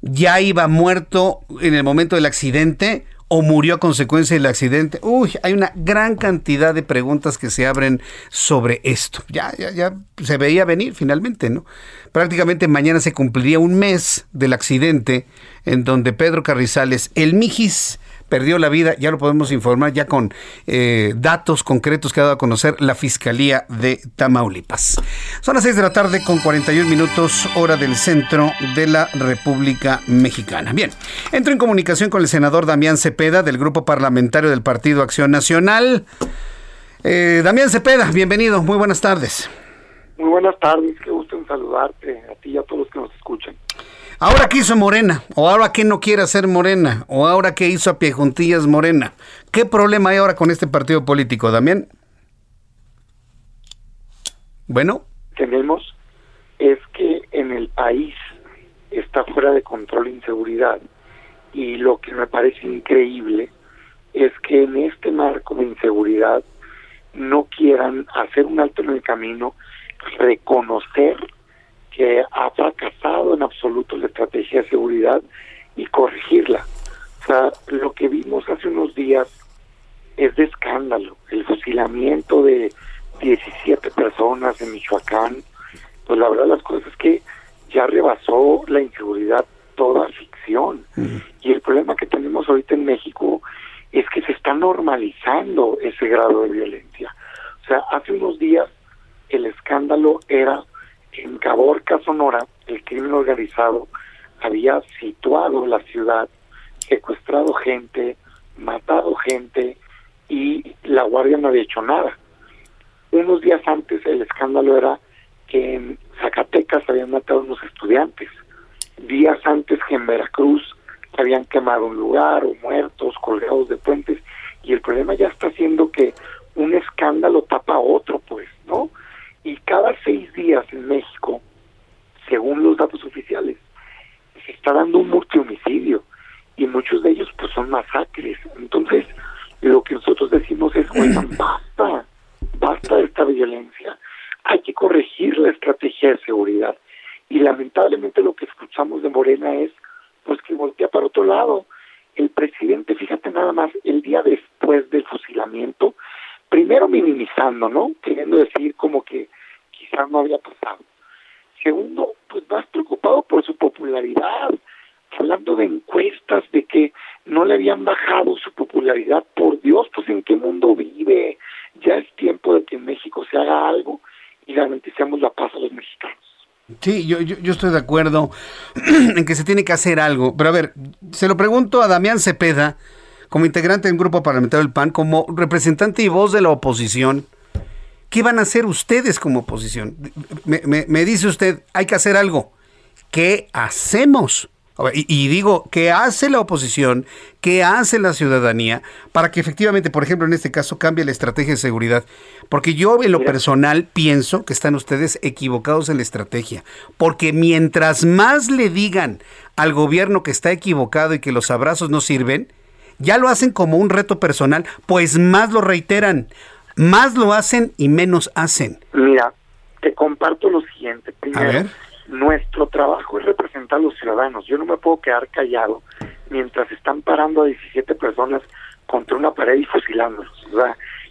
¿Ya iba muerto en el momento del accidente? O murió a consecuencia del accidente. Uy, hay una gran cantidad de preguntas que se abren sobre esto. Ya, ya, ya se veía venir finalmente, ¿no? Prácticamente mañana se cumpliría un mes del accidente en donde Pedro Carrizales, el Mijis, perdió la vida, ya lo podemos informar ya con eh, datos concretos que ha dado a conocer la Fiscalía de Tamaulipas. Son las 6 de la tarde con 41 minutos hora del centro de la República Mexicana. Bien, entro en comunicación con el senador Damián Cepeda del Grupo Parlamentario del Partido Acción Nacional. Eh, Damián Cepeda, bienvenido, muy buenas tardes. Muy buenas tardes, qué gusto en saludarte a ti y a todos los que nos escuchan. Ahora que hizo Morena, o ahora que no quiere hacer Morena, o ahora que hizo a pie juntillas Morena. ¿Qué problema hay ahora con este partido político, Damián? Bueno. Tenemos es que en el país está fuera de control inseguridad y lo que me parece increíble es que en este marco de inseguridad no quieran hacer un alto en el camino, reconocer que ha fracasado en absoluto la estrategia de seguridad y corregirla. O sea, lo que vimos hace unos días es de escándalo. El fusilamiento de 17 personas en Michoacán, pues la verdad las cosas es que ya rebasó la inseguridad toda ficción. Y el problema que tenemos ahorita en México es que se está normalizando ese grado de violencia. O sea, hace unos días el escándalo era en Caborca, Sonora, el crimen organizado había situado la ciudad, secuestrado gente, matado gente y la guardia no había hecho nada. Unos días antes el escándalo era que en Zacatecas habían matado a unos estudiantes. Días antes que en Veracruz habían quemado un lugar o muertos, colgados de puentes. Y el problema ya está siendo que un escándalo tapa otro, pues, ¿no? y cada seis días en México, según los datos oficiales, se está dando un multihomicidio y muchos de ellos pues son masacres. Entonces, lo que nosotros decimos es, oigan, [clears throat] basta, basta de esta violencia. Hay que corregir la estrategia de seguridad. Y lamentablemente lo que escuchamos de Morena es, pues que voltea para otro lado. El presidente, fíjate nada más, el día después del fusilamiento, primero minimizando, ¿no? Queriendo decir como que no había pasado. Segundo, pues más preocupado por su popularidad, hablando de encuestas, de que no le habían bajado su popularidad. Por Dios, pues en qué mundo vive. Ya es tiempo de que en México se haga algo y garanticemos la paz a los mexicanos. Sí, yo, yo, yo, estoy de acuerdo [clears throat] en que se tiene que hacer algo. Pero a ver, se lo pregunto a Damián Cepeda, como integrante del grupo parlamentario del PAN, como representante y voz de la oposición. ¿Qué van a hacer ustedes como oposición? Me, me, me dice usted, hay que hacer algo. ¿Qué hacemos? Y, y, digo, ¿qué hace la oposición? ¿Qué hace la ciudadanía para que efectivamente, por ejemplo, en este caso, cambie la estrategia de seguridad? Porque yo en lo personal pienso que están ustedes equivocados en la estrategia. Porque mientras más le digan al gobierno que está equivocado y que los abrazos no sirven, ya lo hacen como un reto personal, pues más lo reiteran, más lo hacen y menos hacen. Mira, te comparto lo siguiente. Primero, A ver nuestro trabajo es representar a los ciudadanos. Yo no me puedo quedar callado mientras están parando a 17 personas contra una pared y fusilándolos.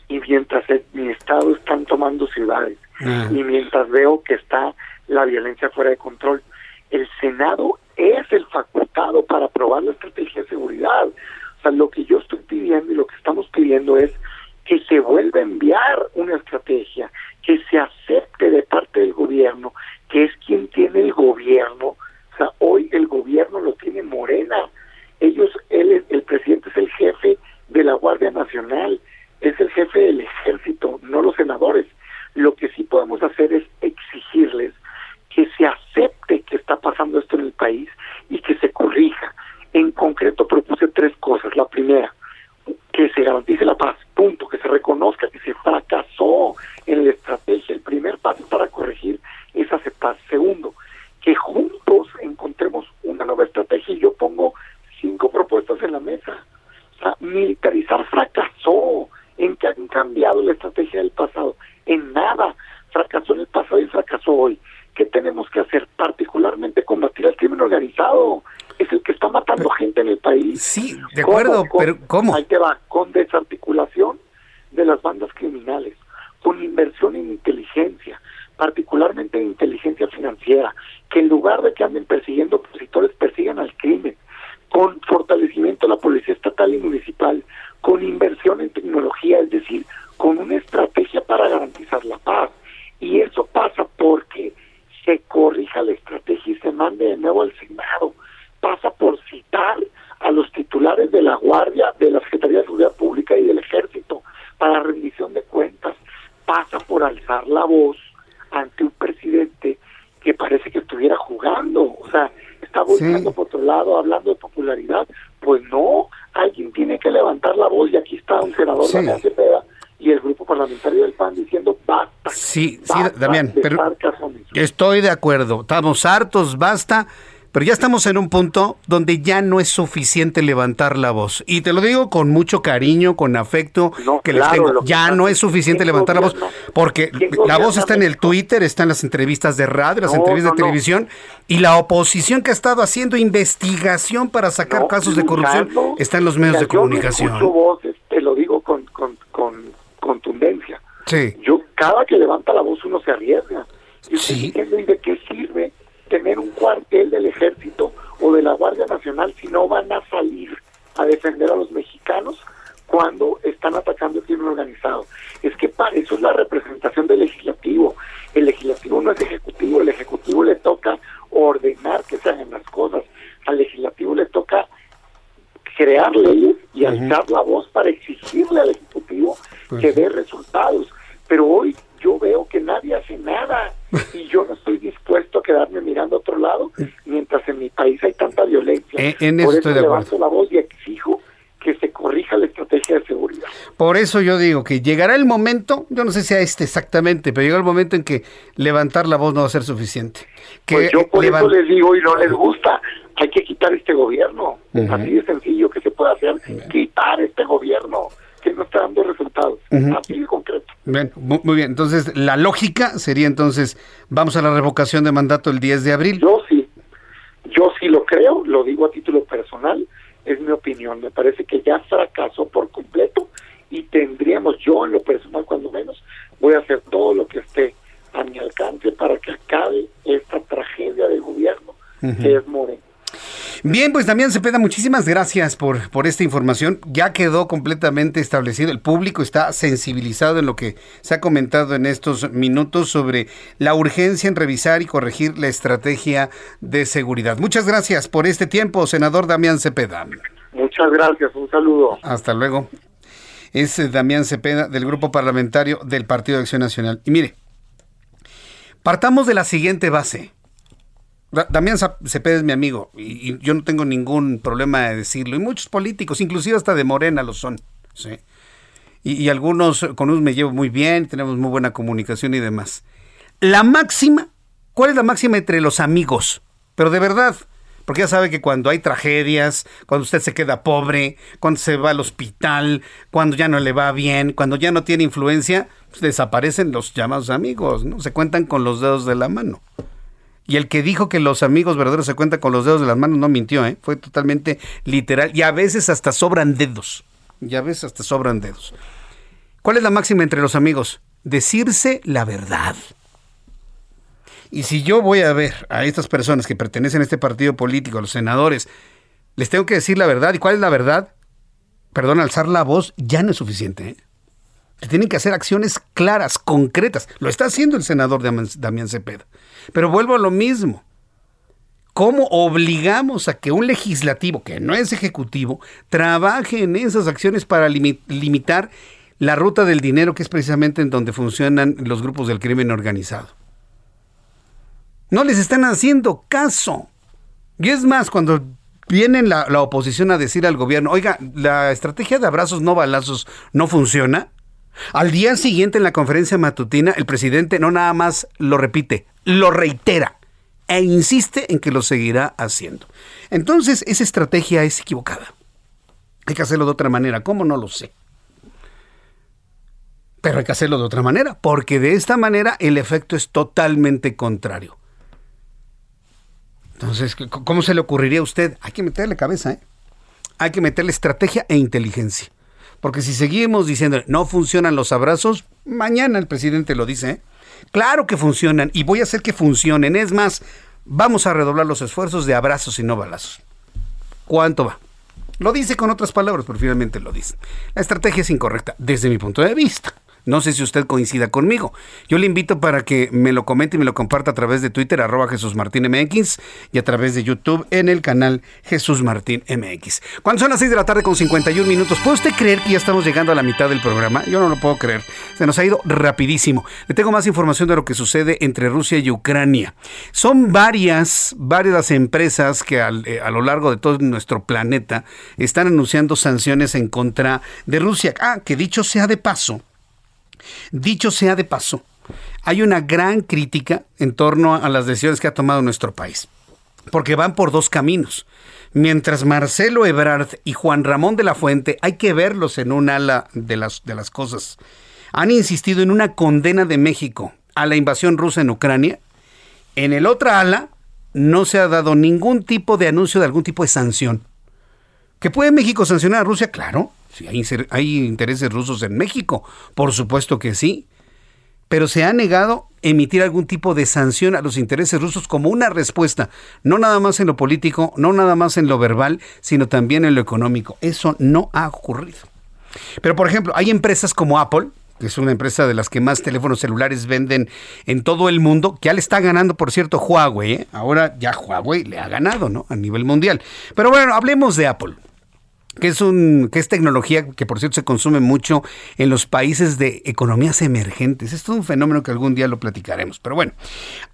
Y mientras en mi estado están tomando ciudades. Uh Y mientras veo que está la violencia fuera de control. El Senado es el facultado para aprobar la estrategia de seguridad. O sea, lo que yo estoy pidiendo y lo que estamos pidiendo es que se vuelva a enviar una estrategia, que se acepte de parte del gobierno que es quien tiene el gobierno. O sea, hoy el gobierno lo tiene Morena. Ellos, él, el presidente es el jefe de la Guardia Nacional, es el jefe del ejército, no los senadores. Lo que sí podemos hacer es exigirles que se acepte que está pasando esto en el país y que se corrija. En concreto propuse tres cosas. La primera, que se garantice la paz, punto, que se reconozca que se fracasó en la estrategia. El primer paso para corregir es aceptar. Segundo, que juntos encontremos una nueva estrategia y yo pongo cinco propuestas en la mesa. O sea, militarizar fracasó. ¿En qué han cambiado la estrategia del pasado? En nada. Fracasó en el pasado y fracasó hoy. ¿Qué tenemos que hacer? Particularmente combatir al crimen organizado. Es el que está matando gente en el país. Sí, de acuerdo, pero ¿cómo? Ahí te va, con desarticulación de las bandas criminales, con inversión en inteligencia, particularmente en inteligencia financiera, que en lugar de que anden persiguiendo opositores, persigan al crimen, con fortalecimiento de la policía estatal y municipal, con inversión en tecnología, es decir, con una estrategia para garantizar la paz. Y eso pasa se corrija la estrategia y se mande de nuevo al Senado. Pasa por citar a los titulares de la Guardia, de la Secretaría de Seguridad Pública y del Ejército para rendición de cuentas. Pasa por alzar la voz ante un presidente que parece que estuviera jugando, o sea, está volviendo sí. por otro lado, hablando de popularidad, pues no, alguien tiene que levantar la voz y aquí está un senador sí. de Cepeda y el grupo parlamentario del PAN diciendo basta. Sí, basta sí, Damián, pero estoy de acuerdo, estamos hartos, basta, pero ya estamos en un punto donde ya no es suficiente levantar la voz. Y te lo digo con mucho cariño, con afecto no, que claro, les tengo. Ya no es suficiente levantar la voz, porque la voz está en el? Twitter, está en las entrevistas de radio, las No, entrevistas no, de televisión, y la oposición que ha estado haciendo investigación para sacar casos de corrupción está en los medios Mira, de yo comunicación. escucho voces, te lo digo con, con, con contundencia. Sí. Yo, cada que levanta la voz uno se arriesga. Y Sí. sí. ¿y de qué sirve tener un cuartel del ejército o de la Guardia Nacional si no van a salir a defender a los mexicanos cuando están atacando el crimen organizado? Es que para eso es la representación del legislativo. El legislativo no es ejecutivo, el ejecutivo le toca ordenar que se hagan las cosas. Al legislativo le toca crear leyes y alzar la voz para exigirle al ejecutivo Pues que dé resultados. Pero hoy yo veo que nadie hace nada [laughs] y yo no estoy dispuesto a quedarme mirando a otro lado mientras en mi país hay tanta violencia. Eh, en Por eso estoy de levanto acuerdo. la voz y exijo que se corrija la estrategia de seguridad. Por eso yo digo que llegará el momento, yo no sé si a este exactamente, pero llega el momento en que levantar la voz no va a ser suficiente. Que Pues yo por eso les digo y no les gusta, hay que quitar este gobierno. Así de sencillo, ¿qué se puede hacer? Quitar este gobierno. Que no está dando resultados. Así de concreto. Bien, muy bien. Entonces, la lógica sería entonces, vamos a la revocación de mandato el 10 de abril. Yo sí, yo sí lo creo, lo digo a título personal, es mi opinión. Me parece que ya fracasó por completo y tendríamos, yo en lo personal cuando menos, voy a hacer todo lo que esté a mi alcance para que acabe esta tragedia de gobierno que es Moreno. Bien, pues también Cepeda, muchísimas gracias por, por esta información. Ya quedó completamente establecido. El público está sensibilizado en lo que se ha comentado en estos minutos sobre la urgencia en revisar y corregir la estrategia de seguridad. Muchas gracias por este tiempo, senador Damián Cepeda. Muchas gracias, un saludo. Hasta luego. Es eh, Damián Cepeda del Grupo Parlamentario del Partido de Acción Nacional. Y mire, partamos de la siguiente base. Damián Cepeda es mi amigo y, yo no tengo ningún problema de decirlo. Y muchos políticos, inclusive hasta de Morena, lo son. ¿sí? Y, algunos con unos me llevo muy bien, tenemos muy buena comunicación y demás. La máxima, ¿cuál es la máxima entre los amigos? Pero de verdad, porque ya sabe que cuando hay tragedias, cuando usted se queda pobre, cuando se va al hospital, cuando ya no le va bien, cuando ya no tiene influencia, pues desaparecen los llamados amigos, ¿no? Se cuentan con los dedos de la mano. Y el que dijo que los amigos verdaderos se cuentan con los dedos de las manos no mintió, ¿eh? fue totalmente literal. Y a veces hasta sobran dedos. Y a veces hasta sobran dedos. ¿Cuál es la máxima entre los amigos? Decirse la verdad. Y si yo voy a ver a estas personas que pertenecen a este partido político, a los senadores, les tengo que decir la verdad. ¿Y cuál es la verdad? Perdón, alzar la voz ya no es suficiente. ¿eh? Tienen que hacer acciones claras, concretas. Lo está haciendo el senador Damián Cepeda. Pero vuelvo a lo mismo. ¿Cómo obligamos a que un legislativo, que no es ejecutivo, trabaje en esas acciones para limitar la ruta del dinero, que es precisamente en donde funcionan los grupos del crimen organizado? No les están haciendo caso. Y es más, cuando viene la oposición a decir al gobierno, oiga, la estrategia de abrazos no balazos no funciona, al día siguiente en la conferencia matutina, el presidente no nada más lo repite, lo reitera e insiste en que lo seguirá haciendo. Entonces, esa estrategia es equivocada. Hay que hacerlo de otra manera. ¿Cómo? No lo sé. Pero hay que hacerlo de otra manera, porque de esta manera el efecto es totalmente contrario. Entonces, ¿cómo se le ocurriría a usted? Hay que meterle cabeza, ¿eh? Hay que meterle estrategia e inteligencia. Porque si seguimos diciendo no funcionan los abrazos, mañana el presidente lo dice. ¿eh? Claro que funcionan y voy a hacer que funcionen. Es más, vamos a redoblar los esfuerzos de abrazos y no balazos. ¿Cuánto va? Lo dice con otras palabras, pero finalmente lo dice. La estrategia es incorrecta desde mi punto de vista. No sé si usted coincida conmigo. Yo le invito para que me lo comente y me lo comparta a través de Twitter, arroba Jesús Martín MX, y a través de YouTube en el canal Jesús Martín MX. Cuando son las 6 de la tarde con 51 minutos, ¿puede usted creer que ya estamos llegando a la mitad del programa? Yo no lo puedo creer. Se nos ha ido rapidísimo. Le tengo más información de lo que sucede entre Rusia y Ucrania. Son varias, varias las empresas que eh, a lo largo de todo nuestro planeta están anunciando sanciones en contra de Rusia. Ah, que dicho sea de paso, Dicho sea de paso, hay una gran crítica en torno a las decisiones que ha tomado nuestro país, porque van por dos caminos. Mientras Marcelo Ebrard y Juan Ramón de la Fuente, hay que verlos en un ala de las, de las cosas, han insistido en una condena de México a la invasión rusa en Ucrania, en el otro ala no se ha dado ningún tipo de anuncio de algún tipo de sanción. ¿Que puede México sancionar a Rusia? Claro. Sí, hay, intereses rusos en México, por supuesto que sí, pero se ha negado emitir algún tipo de sanción a los intereses rusos como una respuesta, no nada más en lo político, no nada más en lo verbal, sino también en lo económico. Eso no ha ocurrido. Pero, por ejemplo, hay empresas como Apple, que es una empresa de las que más teléfonos celulares venden en todo el mundo, que ya le está ganando, por cierto, Huawei. ¿eh? Ahora ya Huawei le ha ganado, ¿no? A nivel mundial. Pero bueno, hablemos de Apple que es un que es tecnología que por cierto se consume mucho en los países de economías emergentes. Esto es un fenómeno que algún día lo platicaremos. Pero bueno,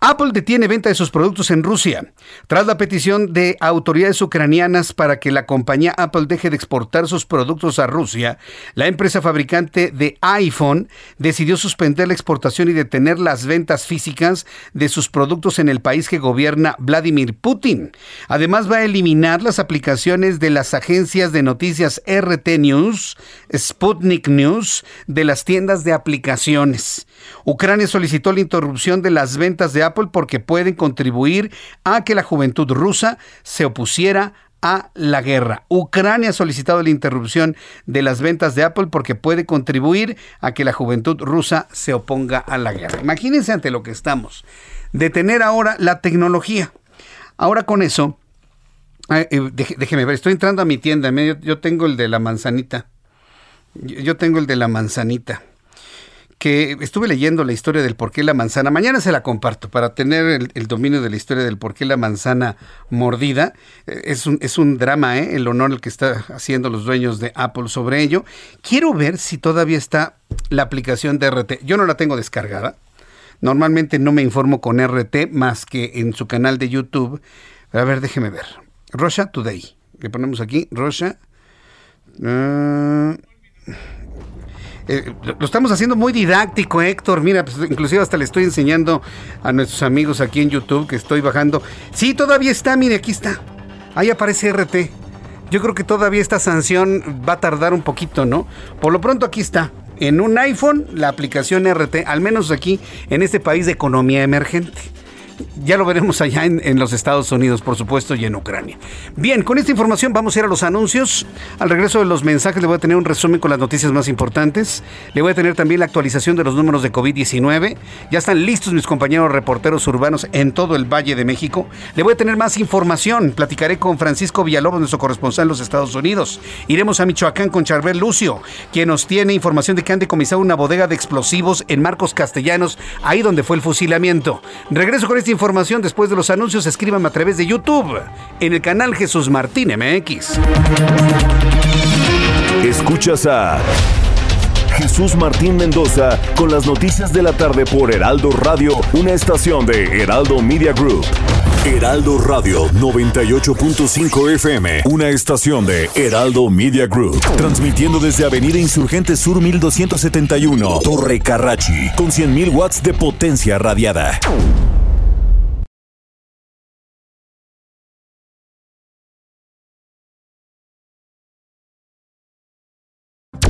Apple detiene venta de sus productos en Rusia tras la petición de autoridades ucranianas para que la compañía Apple deje de exportar sus productos a Rusia. La empresa fabricante de iPhone decidió suspender la exportación y detener las ventas físicas de sus productos en el país que gobierna Vladimir Putin. Además va a eliminar las aplicaciones de las agencias de noticias RT News, Sputnik News, de las tiendas de aplicaciones. Ucrania solicitó la interrupción de las ventas de Apple porque pueden contribuir a que la juventud rusa se opusiera a la guerra. Ucrania ha solicitado la interrupción de las ventas de Apple porque puede contribuir a que la juventud rusa se oponga a la guerra. Imagínense ante lo que estamos. Detener ahora la tecnología. Ahora con eso, eh, déjeme ver, estoy entrando a mi tienda. Yo, tengo el de la manzanita. yo tengo el de la manzanita que estuve leyendo la historia del por qué la manzana, mañana se la comparto para tener el, dominio de la historia del por qué la manzana mordida. Eh, es un, es un drama, ¿eh? el honor que está haciendo los dueños de Apple sobre ello. Quiero ver si todavía está la aplicación de RT. Yo no la tengo descargada. Normalmente no me informo con RT más que en su canal de YouTube. A ver, déjeme ver. Rosha Today. Le ponemos aquí, Rosha. Ah, eh, lo estamos haciendo muy didáctico, Héctor. Mira, pues, inclusive hasta le estoy enseñando a nuestros amigos aquí en YouTube que estoy bajando. Sí, todavía está, mire, aquí está. Ahí aparece RT. Yo creo que todavía esta sanción va a tardar un poquito, ¿no? Por lo pronto aquí está. En un iPhone, la aplicación RT, al menos aquí en este país de economía emergente ya lo veremos allá en, los Estados Unidos, por supuesto, y en Ucrania. Bien, con esta información vamos a ir a los anuncios. Al regreso de los mensajes le voy a tener un resumen con las noticias más importantes. Le voy a tener también la actualización de los números de COVID-19. Ya están listos mis compañeros reporteros urbanos en todo el Valle de México. Le voy a tener más información. Platicaré con Francisco Villalobos, nuestro corresponsal en los Estados Unidos. Iremos a Michoacán con Charbel Lucio, quien nos tiene información de que han decomisado una bodega de explosivos en Marcos Castellanos, ahí donde fue el fusilamiento. Regreso con esta información después de los anuncios, escríbanme a través de YouTube en el canal Jesús Martín MX. Escuchas a Jesús Martín Mendoza con las noticias de la tarde por Heraldo Radio, una estación de Heraldo Media Group. Heraldo Radio 98.5 FM, una estación de Heraldo Media Group, transmitiendo desde Avenida Insurgente Sur 1271, Torre Carrachi, con 100.000 watts de potencia radiada.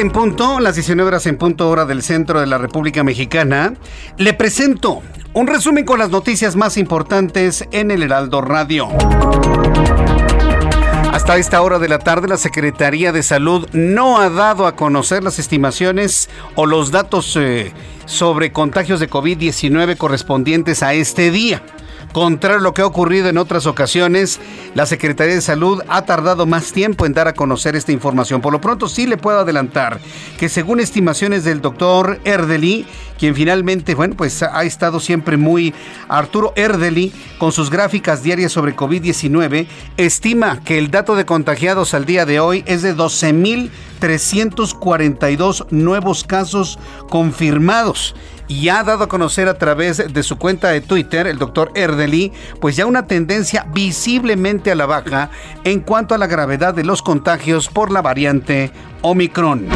En punto, las 19 horas en punto hora del centro de la República Mexicana, le presento un resumen con las noticias más importantes en el Heraldo Radio. Hasta esta hora de la tarde, la Secretaría de Salud no ha dado a conocer las estimaciones o los datos eh, sobre contagios de COVID-19 correspondientes a este día. Contrario a lo que ha ocurrido en otras ocasiones, la Secretaría de Salud ha tardado más tiempo en dar a conocer esta información. Por lo pronto sí le puedo adelantar que según estimaciones del doctor Erdeli, quien finalmente, bueno, pues ha estado siempre muy Arturo Erdeli con sus gráficas diarias sobre COVID-19, estima que el dato de contagiados al día de hoy es de 12.342 nuevos casos confirmados y ha dado a conocer a través de su cuenta de Twitter, el doctor Erdeli, pues ya una tendencia visiblemente a la baja en cuanto a la gravedad de los contagios por la variante Omicron.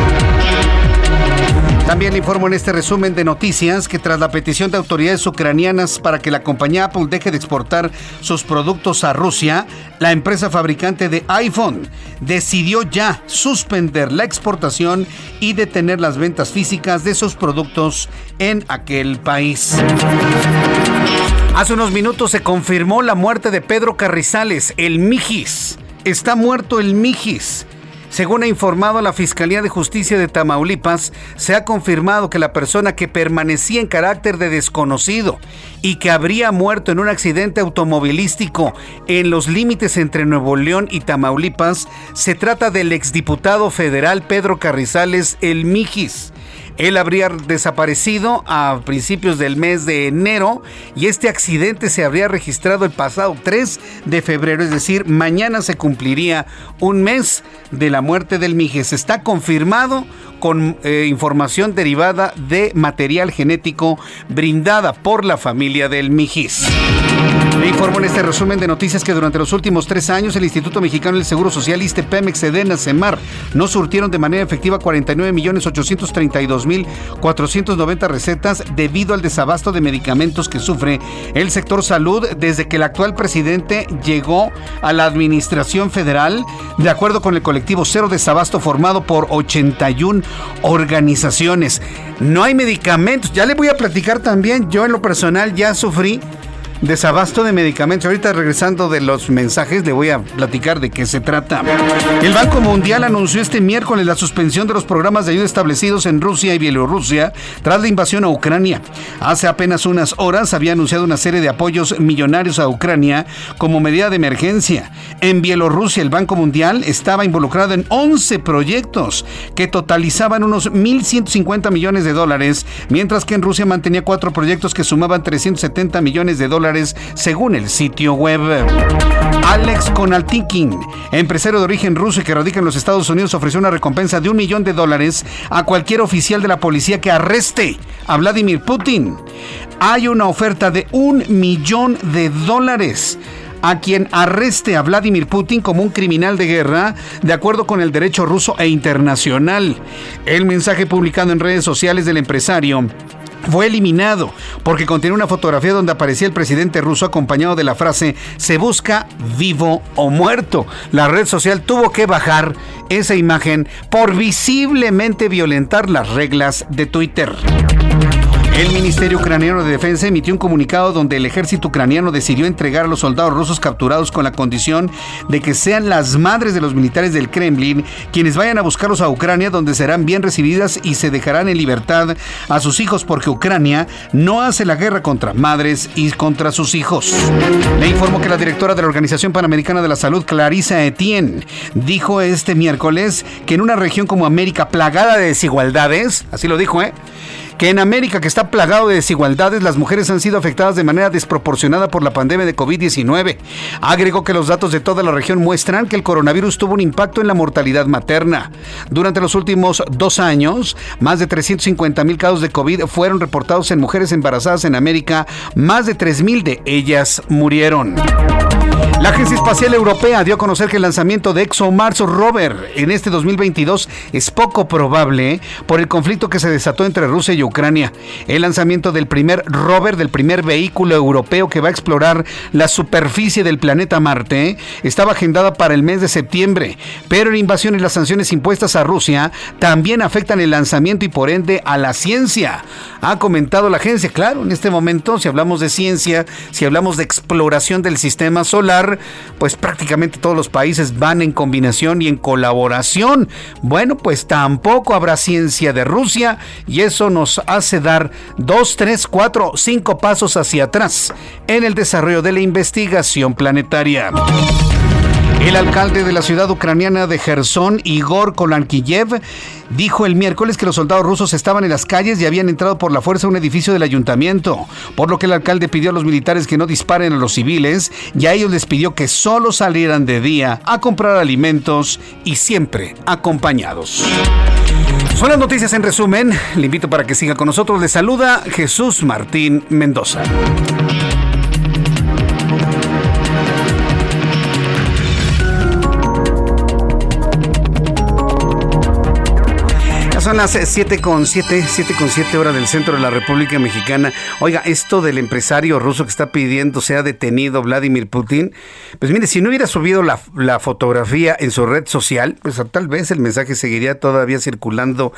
También le informo en este resumen de noticias que tras la petición de autoridades ucranianas para que la compañía Apple deje de exportar sus productos a Rusia, la empresa fabricante de iPhone decidió ya suspender la exportación y detener las ventas físicas de sus productos en aquel país. Hace unos minutos se confirmó la muerte de Pedro Carrizales, el Mijis. Está muerto el Mijis. Según ha informado la Fiscalía de Justicia de Tamaulipas, se ha confirmado que la persona que permanecía en carácter de desconocido y que habría muerto en un accidente automovilístico en los límites entre Nuevo León y Tamaulipas se trata del exdiputado federal Pedro Carrizales El Mijis Él habría desaparecido a principios del mes de enero y este accidente se habría registrado el pasado 3 de febrero, es decir, mañana se cumpliría un mes de la muerte del Mijes. Está confirmado con eh, información derivada de material genético brindada por la familia del Mijis. Le informo en este resumen de noticias que durante los últimos tres años el Instituto Mexicano del Seguro Social, Pemex, Edena, Semar, no surtieron de manera efectiva 49 millones 832 mil 490 recetas debido al desabasto de medicamentos que sufre el sector salud desde que el actual presidente llegó a la administración federal, de acuerdo con el colectivo Cero Desabasto formado por 81 organizaciones. No hay medicamentos, ya le voy a platicar también, yo en lo personal ya sufrí desabasto de medicamentos. Ahorita regresando de los mensajes le voy a platicar de qué se trata. El Banco Mundial anunció este miércoles la suspensión de los programas de ayuda establecidos en Rusia y Bielorrusia tras la invasión a Ucrania. Hace apenas unas horas había anunciado una serie de apoyos millonarios a Ucrania como medida de emergencia. En Bielorrusia el Banco Mundial estaba involucrado en 11 proyectos que totalizaban unos 1.150 millones de dólares, mientras que en Rusia mantenía cuatro proyectos que sumaban 370 millones de dólares según el sitio web. Alex Konaltikin, empresario de origen ruso y que radica en los Estados Unidos, ofreció una recompensa de un millón de dólares a cualquier oficial de la policía que arreste a Vladimir Putin. Hay una oferta de un millón de dólares a quien arreste a Vladimir Putin como un criminal de guerra, de acuerdo con el derecho ruso e internacional. El mensaje publicado en redes sociales del empresario fue eliminado porque contiene una fotografía donde aparecía el presidente ruso acompañado de la frase se busca vivo o muerto. La red social tuvo que bajar esa imagen por visiblemente violentar las reglas de Twitter. El Ministerio Ucraniano de Defensa emitió un comunicado donde el ejército ucraniano decidió entregar a los soldados rusos capturados con la condición de que sean las madres de los militares del Kremlin quienes vayan a buscarlos a Ucrania donde serán bien recibidas y se dejarán en libertad a sus hijos porque Ucrania no hace la guerra contra madres y contra sus hijos. Le informo que la directora de la Organización Panamericana de la Salud, Clarissa Etienne, dijo este miércoles que en una región como América plagada de desigualdades, así lo dijo, ¿eh? Que en América, que está plagado de desigualdades, las mujeres han sido afectadas de manera desproporcionada por la pandemia de COVID-19. Agregó que los datos de toda la región muestran que el coronavirus tuvo un impacto en la mortalidad materna. Durante los últimos dos años, más de 350 mil casos de COVID fueron reportados en mujeres embarazadas en América. Más de 3 mil de ellas murieron. La Agencia Espacial Europea dio a conocer que el lanzamiento de ExoMars Rover en este 2022 es poco probable por el conflicto que se desató entre Rusia y Ucrania. El lanzamiento del primer rover, del primer vehículo europeo que va a explorar la superficie del planeta Marte, estaba agendada para el mes de septiembre, pero la invasión y las sanciones impuestas a Rusia también afectan el lanzamiento y por ende a la ciencia. Ha comentado la agencia, claro, en este momento si hablamos de ciencia, si hablamos de exploración del sistema solar, pues prácticamente todos los países van en combinación y en colaboración. Bueno, pues tampoco habrá ciencia de Rusia y eso nos hace dar dos, tres, cuatro, cinco pasos hacia atrás en el desarrollo de la investigación planetaria. El alcalde de la ciudad ucraniana de Gerson, Igor Kolankiyev, dijo el miércoles que los soldados rusos estaban en las calles y habían entrado por la fuerza a un edificio del ayuntamiento, por lo que el alcalde pidió a los militares que no disparen a los civiles y a ellos les pidió que solo salieran de día a comprar alimentos y siempre acompañados. Son las noticias en resumen. Le invito para que siga con nosotros. Le saluda Jesús Martín Mendoza. Son las 7 con 7, 7 con 7 horas del centro de la República Mexicana. Oiga, esto del empresario ruso que está pidiendo sea detenido Vladimir Putin, pues mire, si no hubiera subido la, la fotografía en su red social, pues tal vez el mensaje seguiría todavía circulando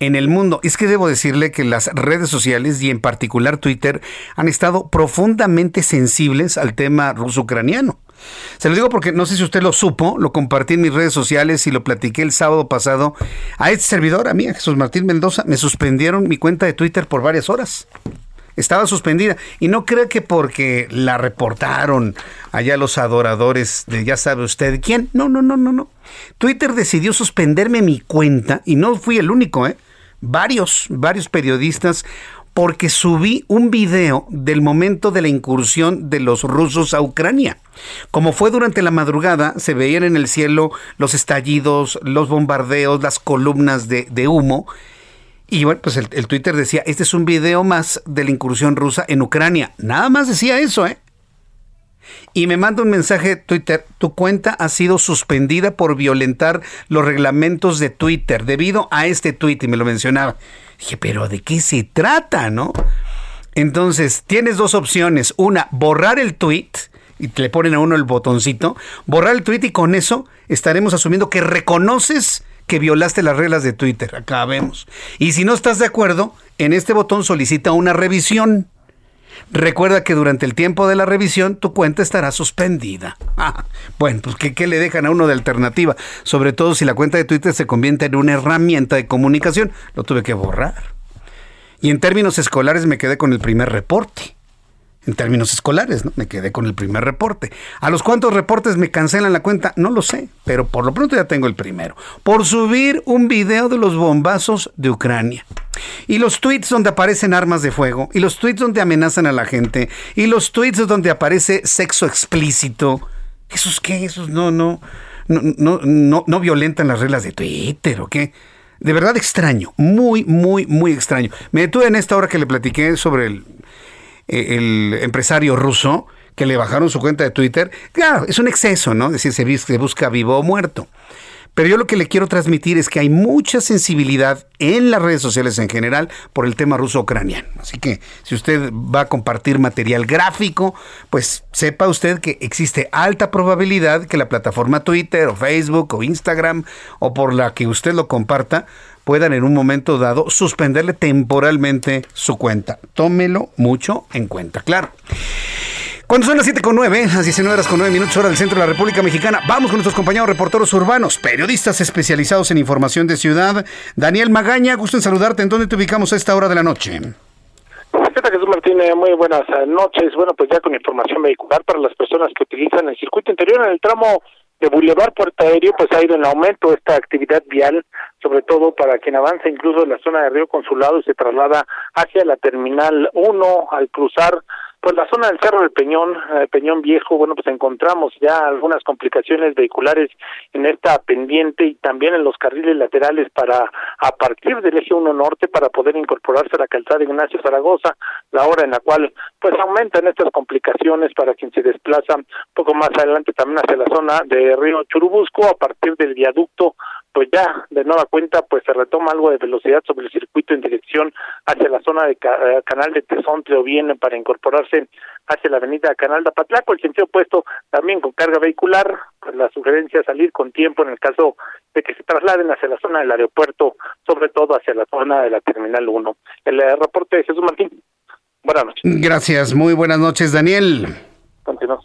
en el mundo. Es que debo decirle que las redes sociales y en particular Twitter han estado profundamente sensibles al tema ruso-ucraniano. Se lo digo porque no sé si usted lo supo, lo compartí en mis redes sociales y lo platiqué el sábado pasado. A este servidor, a mí, a Jesús Martín Mendoza, me suspendieron mi cuenta de Twitter por varias horas. Estaba suspendida. Y no creo que porque la reportaron allá los adoradores de ya sabe usted quién. No, no, no, no, no. Twitter decidió suspenderme mi cuenta y no fui el único, ¿eh? varios, varios periodistas porque subí un video del momento de la incursión de los rusos a Ucrania. Como fue durante la madrugada, se veían en el cielo los estallidos, los bombardeos, las columnas de, humo. Y bueno, pues el, el, Twitter decía, este es un video más de la incursión rusa en Ucrania. Nada más decía eso, ¿eh? Y me manda un mensaje Twitter, tu cuenta ha sido suspendida por violentar los reglamentos de Twitter debido a este tweet y me lo mencionaba. Dije, pero ¿de qué se trata, no? Entonces, tienes dos opciones. Una, borrar el tweet y le ponen a uno el botoncito, borrar el tweet y con eso estaremos asumiendo que reconoces que violaste las reglas de Twitter. Acá vemos. Y si no estás de acuerdo, en este botón solicita una revisión. Recuerda que durante el tiempo de la revisión tu cuenta estará suspendida. Ah, [laughs] bueno, pues ¿qué, ¿qué, le dejan a uno de alternativa? Sobre todo si la cuenta de Twitter se convierte en una herramienta de comunicación. Lo tuve que borrar. Y en términos escolares me quedé con el primer reporte en términos escolares, ¿no? Me quedé con el primer reporte. ¿A los cuántos reportes me cancelan la cuenta? No lo sé, pero por lo pronto ya tengo el primero. Por subir un video de los bombazos de Ucrania. Y los tweets donde aparecen armas de fuego, y los tweets donde amenazan a la gente, y los tweets donde aparece sexo explícito. ¿Esos qué? Esos no, no, no, no, no, no violentan las reglas de Twitter, ¿o qué? De verdad extraño, muy, muy, muy extraño. Me detuve en esta hora que le platiqué sobre el el empresario ruso que le bajaron su cuenta de Twitter. Claro, es un exceso, ¿no? Decir, se, busca vivo o muerto. Pero yo lo que le quiero transmitir es que hay mucha sensibilidad en las redes sociales en general por el tema ruso-ucraniano. Así que si usted va a compartir material gráfico, pues sepa usted que existe alta probabilidad que la plataforma Twitter o Facebook o Instagram o por la que usted lo comparta puedan en un momento dado suspenderle temporalmente su cuenta. Tómelo mucho en cuenta, claro. Cuando son las 7 con 9, las 19 horas con 9 minutos hora del centro de la República Mexicana, vamos con nuestros compañeros reporteros urbanos, periodistas especializados en información de ciudad. Daniel Magaña, gusto en saludarte. ¿En dónde te ubicamos a esta hora de la noche? ¿Qué tal, Jesús Martínez? Muy buenas noches. Bueno, pues ya con información vehicular para las personas que utilizan el circuito interior en el tramo de Boulevard Puerto Aéreo, pues ha ido en aumento esta actividad vial, sobre todo para quien avanza incluso en la zona de Río Consulado y se traslada hacia la Terminal 1 al cruzar pues la zona del Cerro del Peñón, eh, Peñón Viejo, bueno, pues encontramos ya algunas complicaciones vehiculares en esta pendiente y también en los carriles laterales para a partir del eje 1 norte para poder incorporarse a la calzada Ignacio Zaragoza, la hora en la cual pues aumentan estas complicaciones para quien se desplaza un poco más adelante también hacia la zona de Río Churubusco a partir del viaducto pues ya de nueva cuenta pues se retoma algo de velocidad sobre el circuito en dirección hacia la zona de eh, Canal de Tezontle o bien para incorporarse hacia la avenida Canal de Apatlaco, el sentido opuesto también con carga vehicular, pues la sugerencia es salir con tiempo en el caso de que se trasladen hacia la zona del aeropuerto, sobre todo hacia la zona de la Terminal 1. El eh, reporte de Jesús Martín. Buenas noches. Gracias, muy buenas noches Daniel. Continuamos.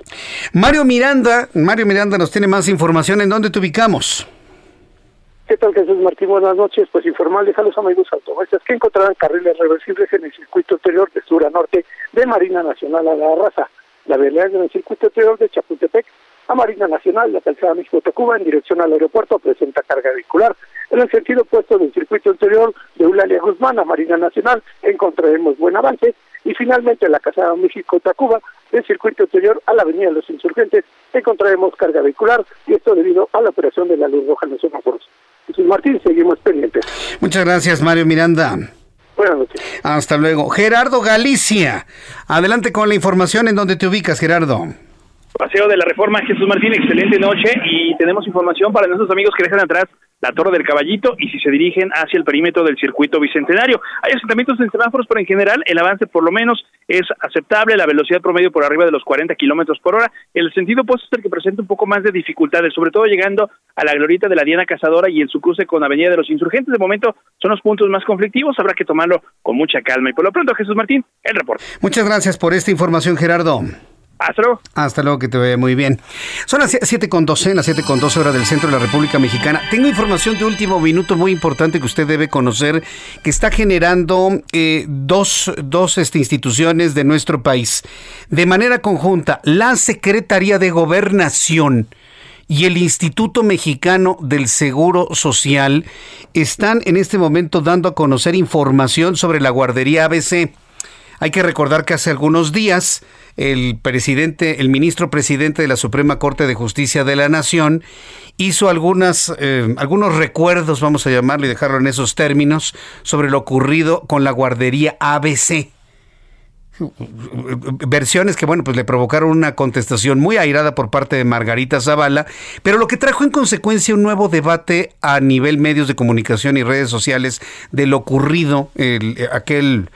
Mario Miranda, Mario Miranda nos tiene más información. ¿En dónde te ubicamos? ¿Qué tal, Jesús Martín? Buenas noches. Pues informarles a los amigos automovilistas que encontrarán carriles reversibles en el circuito exterior de sur a norte de Marina Nacional a la Raza, la vialidad en el circuito exterior de Chapultepec a Marina Nacional, la calzada México-Tacuba en dirección al aeropuerto presenta carga vehicular. En el sentido opuesto del circuito exterior de Eulalia Guzmán a Marina Nacional encontraremos buen avance y finalmente la calzada México-Tacuba del circuito exterior a la avenida de los Insurgentes encontraremos carga vehicular y esto debido a la operación de la luz roja en los semáforos. Jesús Martín, seguimos pendientes. Muchas gracias, Mario Miranda. Buenas noches. Hasta luego. Gerardo Galicia, adelante con la información en donde te ubicas, Gerardo. Paseo de la Reforma, Jesús Martín, excelente noche y tenemos información para nuestros amigos que dejan atrás la Torre del Caballito y si se dirigen hacia el perímetro del circuito bicentenario. Hay asentamientos en semáforos, pero en general el avance por lo menos es aceptable, la velocidad promedio por arriba de los 40 kilómetros por hora. El sentido opuesto es el que presenta un poco más de dificultades, sobre todo llegando a la glorieta de la Diana Cazadora y en su cruce con Avenida de los Insurgentes. De momento son los puntos más conflictivos, habrá que tomarlo con mucha calma. Y por lo pronto, Jesús Martín, el reporte. Muchas gracias por esta información, Gerardo. Hasta luego. Hasta luego, que te vea muy bien. Son las 7 con 12, las 7 con 12 horas del centro de la República Mexicana. Tengo información de último minuto muy importante que usted debe conocer, que está generando eh, dos, dos este, instituciones de nuestro país de manera conjunta. La Secretaría de Gobernación y el Instituto Mexicano del Seguro Social están en este momento dando a conocer información sobre la guardería ABC. Hay que recordar que hace algunos días el presidente, el ministro presidente de la Suprema Corte de Justicia de la Nación hizo algunas, eh, algunos recuerdos, vamos a llamarlo y dejarlo en esos términos, sobre lo ocurrido con la guardería ABC versiones que, bueno, pues le provocaron una contestación muy airada por parte de Margarita Zavala, pero lo que trajo en consecuencia un nuevo debate a nivel medios de comunicación y redes sociales de lo ocurrido el, aquel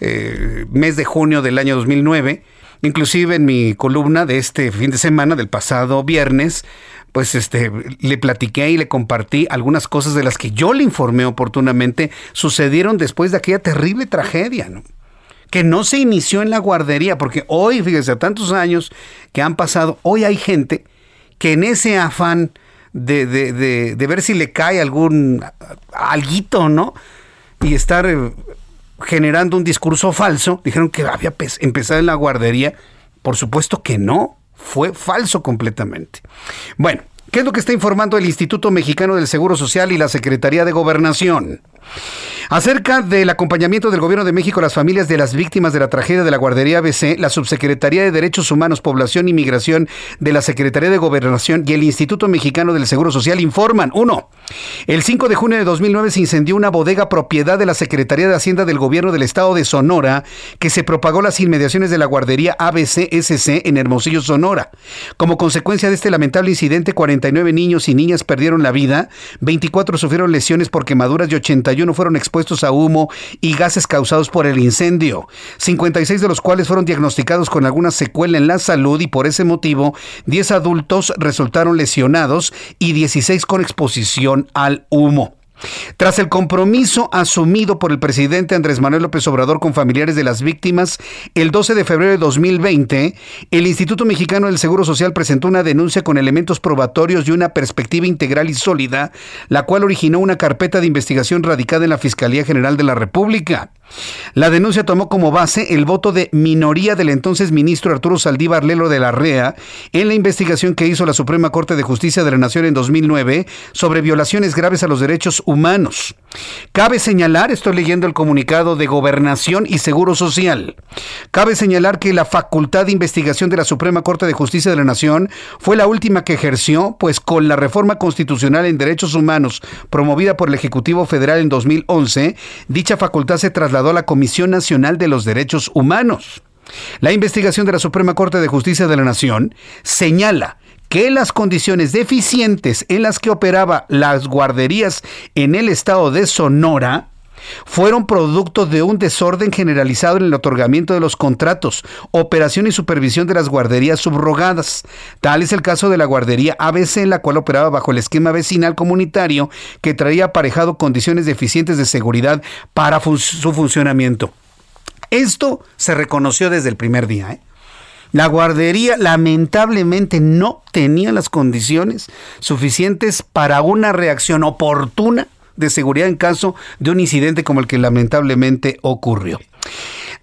eh, mes de junio del año 2009. Inclusive en mi columna de este fin de semana, del pasado viernes, pues este, le platiqué y le compartí algunas cosas de las que yo le informé oportunamente sucedieron después de aquella terrible tragedia, ¿no? que no se inició en la guardería, porque hoy, fíjese, a tantos años que han pasado, hoy hay gente que en ese afán de, de ver si le cae algún alguito, ¿no? Y estar eh, generando un discurso falso, dijeron que había empezado en la guardería. Por supuesto que no, fue falso completamente. Bueno, ¿qué es lo que está informando el Instituto Mexicano del Seguro Social y la Secretaría de Gobernación? Acerca del acompañamiento del Gobierno de México a las familias de las víctimas de la tragedia de la guardería ABC, la Subsecretaría de Derechos Humanos, Población y Migración de la Secretaría de Gobernación y el Instituto Mexicano del Seguro Social informan. Uno, el 5 de junio de 2009 se incendió una bodega propiedad de la Secretaría de Hacienda del Gobierno del Estado de Sonora que se propagó las inmediaciones de la guardería ABC-SC en Hermosillo, Sonora. Como consecuencia de este lamentable incidente, 49 niños y niñas perdieron la vida, 24 sufrieron lesiones por quemaduras y 81 fueron expuestos a humo y gases causados por el incendio, 56 de los cuales fueron diagnosticados con alguna secuela en la salud y por ese motivo 10 adultos resultaron lesionados y 16 con exposición al humo. Tras el compromiso asumido por el presidente Andrés Manuel López Obrador con familiares de las víctimas, el 12 de febrero de 2020, el Instituto Mexicano del Seguro Social presentó una denuncia con elementos probatorios y una perspectiva integral y sólida, la cual originó una carpeta de investigación radicada en la Fiscalía General de la República. La denuncia tomó como base el voto de minoría del entonces ministro Arturo Saldívar Lelo de la REA en la investigación que hizo la Suprema Corte de Justicia de la Nación en 2009 sobre violaciones graves a los derechos humanos. Cabe señalar, estoy leyendo el comunicado de Gobernación y Seguro Social, cabe señalar que la facultad de investigación de la Suprema Corte de Justicia de la Nación fue la última que ejerció, pues con la reforma constitucional en derechos humanos promovida por el Ejecutivo Federal en 2011, dicha facultad se trasladó a la Comisión Nacional de los Derechos Humanos. La investigación de la Suprema Corte de Justicia de la Nación señala que las condiciones deficientes en las que operaba las guarderías en el estado de Sonora fueron producto de un desorden generalizado en el otorgamiento de los contratos, operación y supervisión de las guarderías subrogadas. Tal es el caso de la guardería ABC, en la cual operaba bajo el esquema vecinal comunitario que traía aparejado condiciones deficientes de seguridad para su funcionamiento. Esto se reconoció desde el primer día. ¿eh? La guardería lamentablemente no tenía las condiciones suficientes para una reacción oportuna de seguridad en caso de un incidente como el que lamentablemente ocurrió.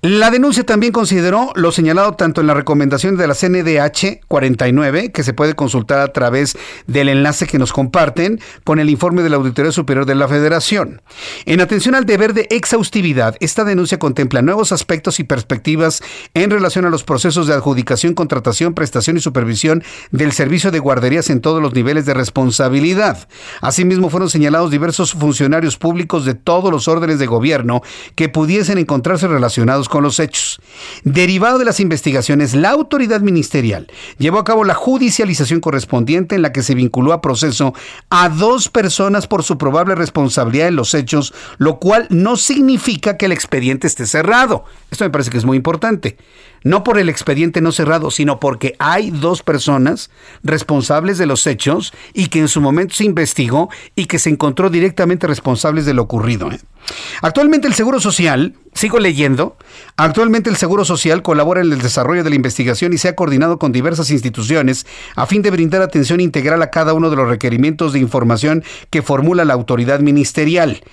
La denuncia también consideró lo señalado tanto en la recomendación de la CNDH 49, que se puede consultar a través del enlace que nos comparten, con el informe de la Auditoría Superior de la Federación. En atención al deber de exhaustividad, esta denuncia contempla nuevos aspectos y perspectivas en relación a los procesos de adjudicación, contratación, prestación y supervisión del servicio de guarderías en todos los niveles de responsabilidad. Asimismo, fueron señalados diversos funcionarios públicos de todos los órdenes de gobierno que pudiesen encontrarse relacionados con los hechos. Derivado de las investigaciones, la autoridad ministerial llevó a cabo la judicialización correspondiente en la que se vinculó a proceso a dos personas por su probable responsabilidad en los hechos, lo cual no significa que el expediente esté cerrado. Esto me parece que es muy importante no por el expediente no cerrado, sino porque hay dos personas responsables de los hechos y que en su momento se investigó y que se encontró directamente responsables de lo ocurrido. ¿eh? Actualmente el Seguro Social, sigo leyendo, actualmente el Seguro Social colabora en el desarrollo de la investigación y se ha coordinado con diversas instituciones a fin de brindar atención integral a cada uno de los requerimientos de información que formula la autoridad ministerial.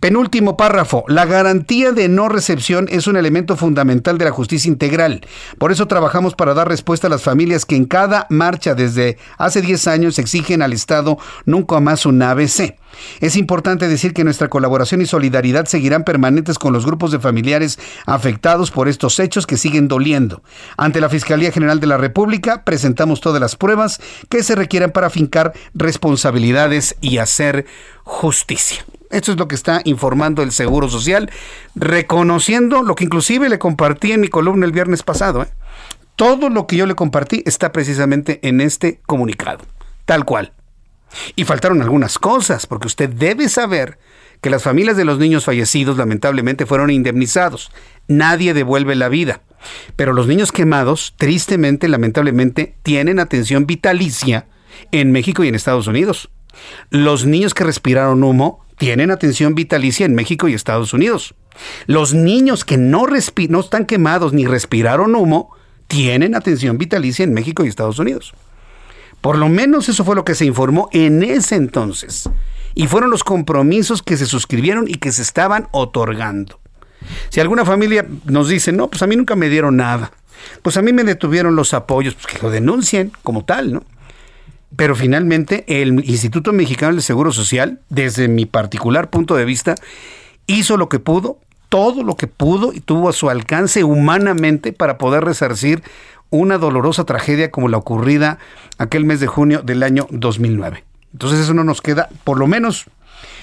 Penúltimo párrafo. La garantía de no recepción es un elemento fundamental de la justicia integral. Por eso trabajamos para dar respuesta a las familias que en cada marcha desde hace 10 años exigen al Estado nunca más un ABC. Es importante decir que nuestra colaboración y solidaridad seguirán permanentes con los grupos de familiares afectados por estos hechos que siguen doliendo. Ante la Fiscalía General de la República presentamos todas las pruebas que se requieran para fincar responsabilidades y hacer justicia. Esto es lo que está informando el Seguro Social, reconociendo lo que inclusive le compartí en mi columna el viernes pasado. ¿eh? Todo lo que yo le compartí está precisamente en este comunicado, tal cual. Y faltaron algunas cosas, porque usted debe saber que las familias de los niños fallecidos lamentablemente fueron indemnizados. Nadie devuelve la vida. Pero los niños quemados, tristemente, lamentablemente, tienen atención vitalicia en México y en Estados Unidos. Los niños que respiraron humo tienen atención vitalicia en México y Estados Unidos. Los niños que no, no están quemados ni respiraron humo tienen atención vitalicia en México y Estados Unidos. Por lo menos eso fue lo que se informó en ese entonces. Y fueron los compromisos que se suscribieron y que se estaban otorgando. Si alguna familia nos dice, no, pues a mí nunca me dieron nada, pues a mí me detuvieron los apoyos, pues que lo denuncien como tal, ¿no? Pero finalmente el Instituto Mexicano del Seguro Social, desde mi particular punto de vista, hizo lo que pudo, todo lo que pudo y tuvo a su alcance humanamente para poder resarcir una dolorosa tragedia como la ocurrida aquel mes de junio del año 2009. Entonces eso no nos queda, por lo menos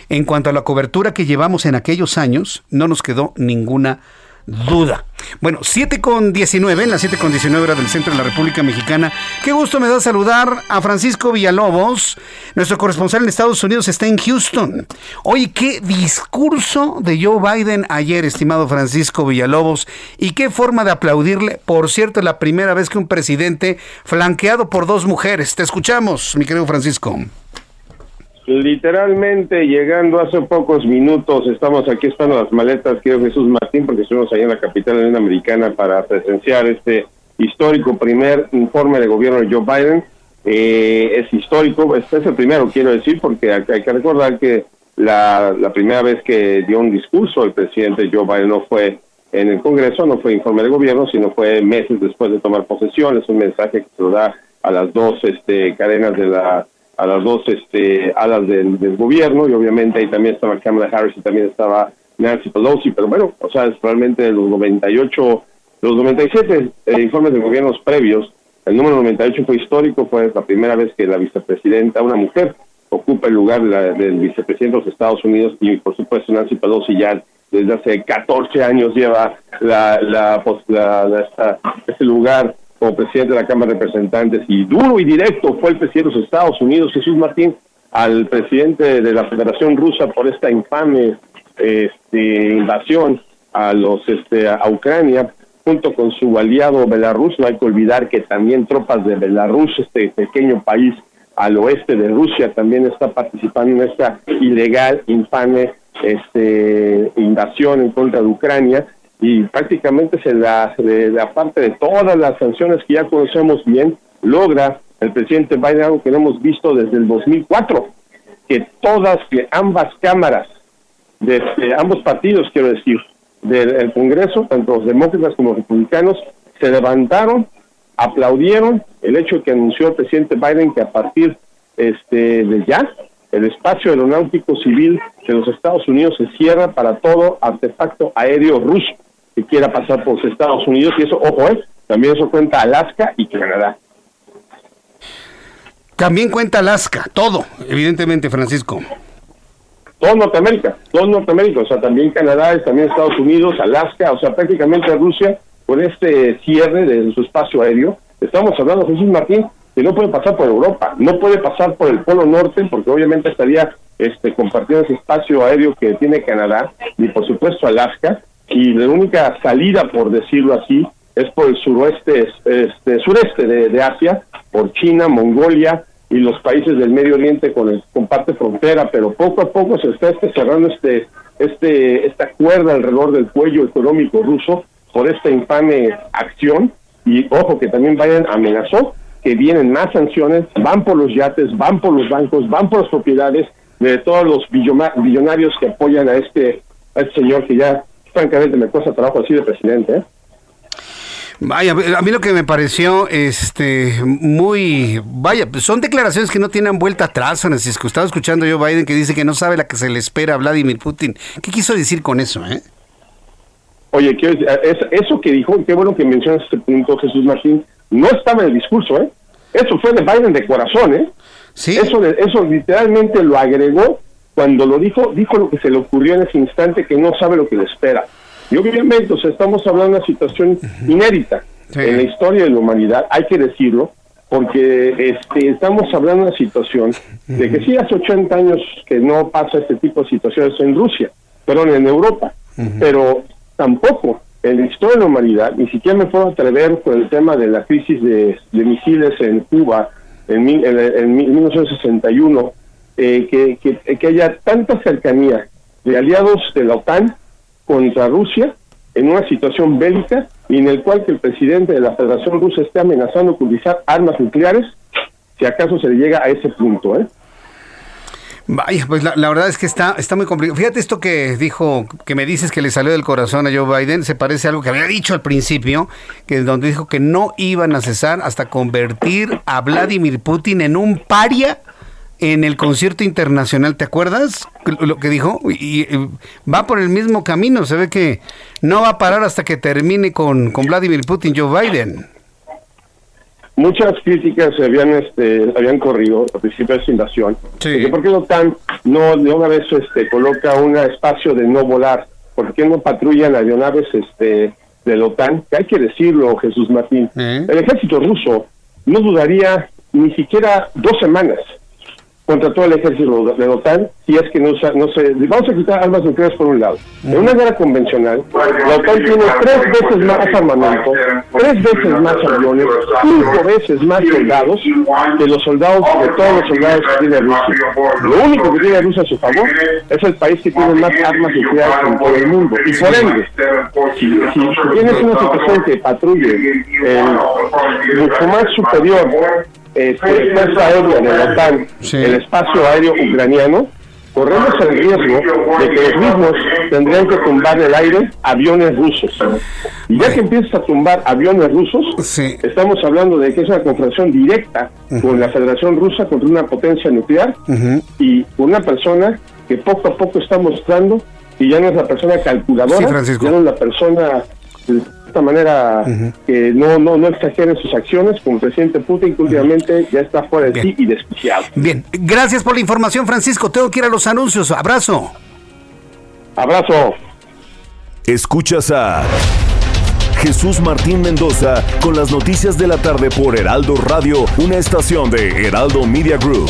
en cuanto a la cobertura que llevamos en aquellos años, no nos quedó ninguna duda. Bueno, 7 con 19, en las 7 con 19 horas del centro de la República Mexicana. Qué gusto me da saludar a Francisco Villalobos, nuestro corresponsal en Estados Unidos está en Houston. Oye, qué discurso de Joe Biden ayer, estimado Francisco Villalobos, y qué forma de aplaudirle. Por cierto, la primera vez que un presidente flanqueado por dos mujeres. Te escuchamos, mi querido Francisco. Literalmente llegando hace pocos minutos, estamos aquí esperando las maletas, quiero Jesús Martín, porque estuvimos allá en la capital de la americana para presenciar este histórico primer informe de gobierno de Joe Biden. Eh, es histórico, es el primero, quiero decir, porque hay, que recordar que la, la primera vez que dio un discurso el presidente Joe Biden no fue en el Congreso, no fue informe de gobierno, sino fue meses después de tomar posesión. Es un mensaje que se lo da a las dos este, cadenas de la a las dos este, alas del, gobierno y obviamente ahí también estaba Kamala Harris y también estaba Nancy Pelosi, pero bueno, o sea, es probablemente de los 98, los 97 eh, informes de gobiernos previos, el número 98 fue histórico, fue la primera vez que la vicepresidenta, una mujer, ocupa el lugar del vicepresidente de los Estados Unidos y por supuesto Nancy Pelosi ya desde hace 14 años lleva la, la, la, este lugar como presidente de la Cámara de Representantes y duro y directo fue el presidente de los Estados Unidos, Jesús Martín, al presidente de la Federación Rusa por esta infame este, invasión a los este, a Ucrania junto con su aliado Belarus. No hay que olvidar que también tropas de Belarus, este pequeño país al oeste de Rusia, también está participando en esta ilegal, infame este, invasión en contra de Ucrania y prácticamente se la, de, aparte de todas las sanciones que ya conocemos bien, logra el presidente Biden algo que no hemos visto desde el 2004, que todas, que ambas cámaras, de, ambos partidos, quiero decir, del Congreso, tanto los demócratas como los republicanos, se levantaron, aplaudieron el hecho que anunció el presidente Biden que a partir este, de ya el espacio aeronáutico civil de los Estados Unidos se cierra para todo artefacto aéreo ruso que quiera pasar por los Estados Unidos y eso, ojo, ¿eh? también eso cuenta Alaska y Canadá. También cuenta Alaska, todo, evidentemente, Francisco. Todo Norteamérica, todo Norteamérica, o sea, también Canadá, también Estados Unidos, Alaska, o sea, prácticamente Rusia, con este cierre de su espacio aéreo, estamos hablando, Jesús Martín, que no puede pasar por Europa, no puede pasar por el Polo Norte, porque obviamente estaría este, compartiendo ese espacio aéreo que tiene Canadá, y por supuesto Alaska, y la única salida, por decirlo así, es por el suroeste, este, sureste de, Asia, por China, Mongolia y los países del Medio Oriente con el comparte frontera, pero poco a poco se está este, cerrando este, este, esta cuerda alrededor del cuello económico ruso por esta infame acción. Y ojo que también Biden amenazó que vienen más sanciones, van por los yates, van por los bancos, van por las propiedades, de todos los billonarios que apoyan a este, a este señor que ya francamente me cuesta trabajo así de presidente. ¿eh? Vaya, a mí lo que me pareció este muy vaya, son declaraciones que no tienen vuelta atrás, Francisco. Estaba escuchando yo Biden que dice que no sabe la que se le espera a Vladimir Putin. ¿Qué quiso decir con eso, eh? Oye, eso que dijo, qué bueno que mencionas este punto, Jesús Martín, no estaba en el discurso, ¿eh? Eso fue de Biden de corazón, ¿eh? Sí. Eso, eso literalmente lo agregó cuando lo dijo, dijo lo que se le ocurrió en ese instante que no sabe lo que le espera. Y obviamente, o sea, estamos hablando de una situación inédita en la historia de la humanidad, hay que decirlo, porque este, estamos hablando de una situación de que sí hace 80 años que no pasa este tipo de situaciones en Rusia, perdón, en Europa, pero tampoco en la historia de la humanidad, ni siquiera me puedo atrever con el tema de la crisis de, misiles en Cuba en, en, 1961, eh, que, que, que haya tanta cercanía de aliados de la OTAN contra Rusia en una situación bélica y en el cual que el presidente de la Federación Rusa esté amenazando con utilizar armas nucleares, si acaso se le llega a ese punto, ¿eh? Vaya, pues la, verdad es que está, está muy complicado. Fíjate esto que dijo, que me dices que le salió del corazón a Joe Biden, se parece a algo que había dicho al principio, que donde dijo que no iban a cesar hasta convertir a Vladimir Putin en un paria en el concierto internacional, ¿te acuerdas lo que dijo? Y, va por el mismo camino, se ve que no va a parar hasta que termine con, con Vladimir Putin, Joe Biden. Muchas críticas se habían este, habían corrido al principio de esta invasión. Sí. ¿Por qué la OTAN no de una vez este, coloca un espacio de no volar? ¿Por qué no patrullan aeronaves este, de la OTAN? Que hay que decirlo, Jesús Martín. ¿Eh? El ejército ruso no dudaría ni siquiera dos semanas contra todo el ejército de la OTAN si es que no, no se... Vamos a quitar armas nucleares por un lado. En una guerra convencional, la OTAN tiene tres veces más armamento, tres veces más aviones, cinco veces más soldados que los soldados, de todos los soldados que tiene Rusia. Lo único que tiene Rusia a su favor es el país que tiene más armas nucleares en todo el mundo. Y por ende, si, tienes una situación que patrulle mucho más superior este, fuerza aérea de la OTAN, el espacio aéreo ucraniano, corremos el riesgo de que los mismos tendrían que tumbar el aire aviones rusos. Y ya que empiezas a tumbar aviones rusos, estamos hablando de que es una confrontación directa con la Federación Rusa contra una potencia nuclear y una persona que poco a poco está mostrando que ya no es la persona calculadora, ya no es la persona esta manera que no, no, no exageren sus acciones, como el presidente Putin, que últimamente ya está fuera de sí y despreciado. Bien, gracias por la información, Francisco. Tengo que ir a los anuncios. Abrazo. Abrazo. Escuchas a Jesús Martín Mendoza con las noticias de la tarde por Heraldo Radio, una estación de Heraldo Media Group.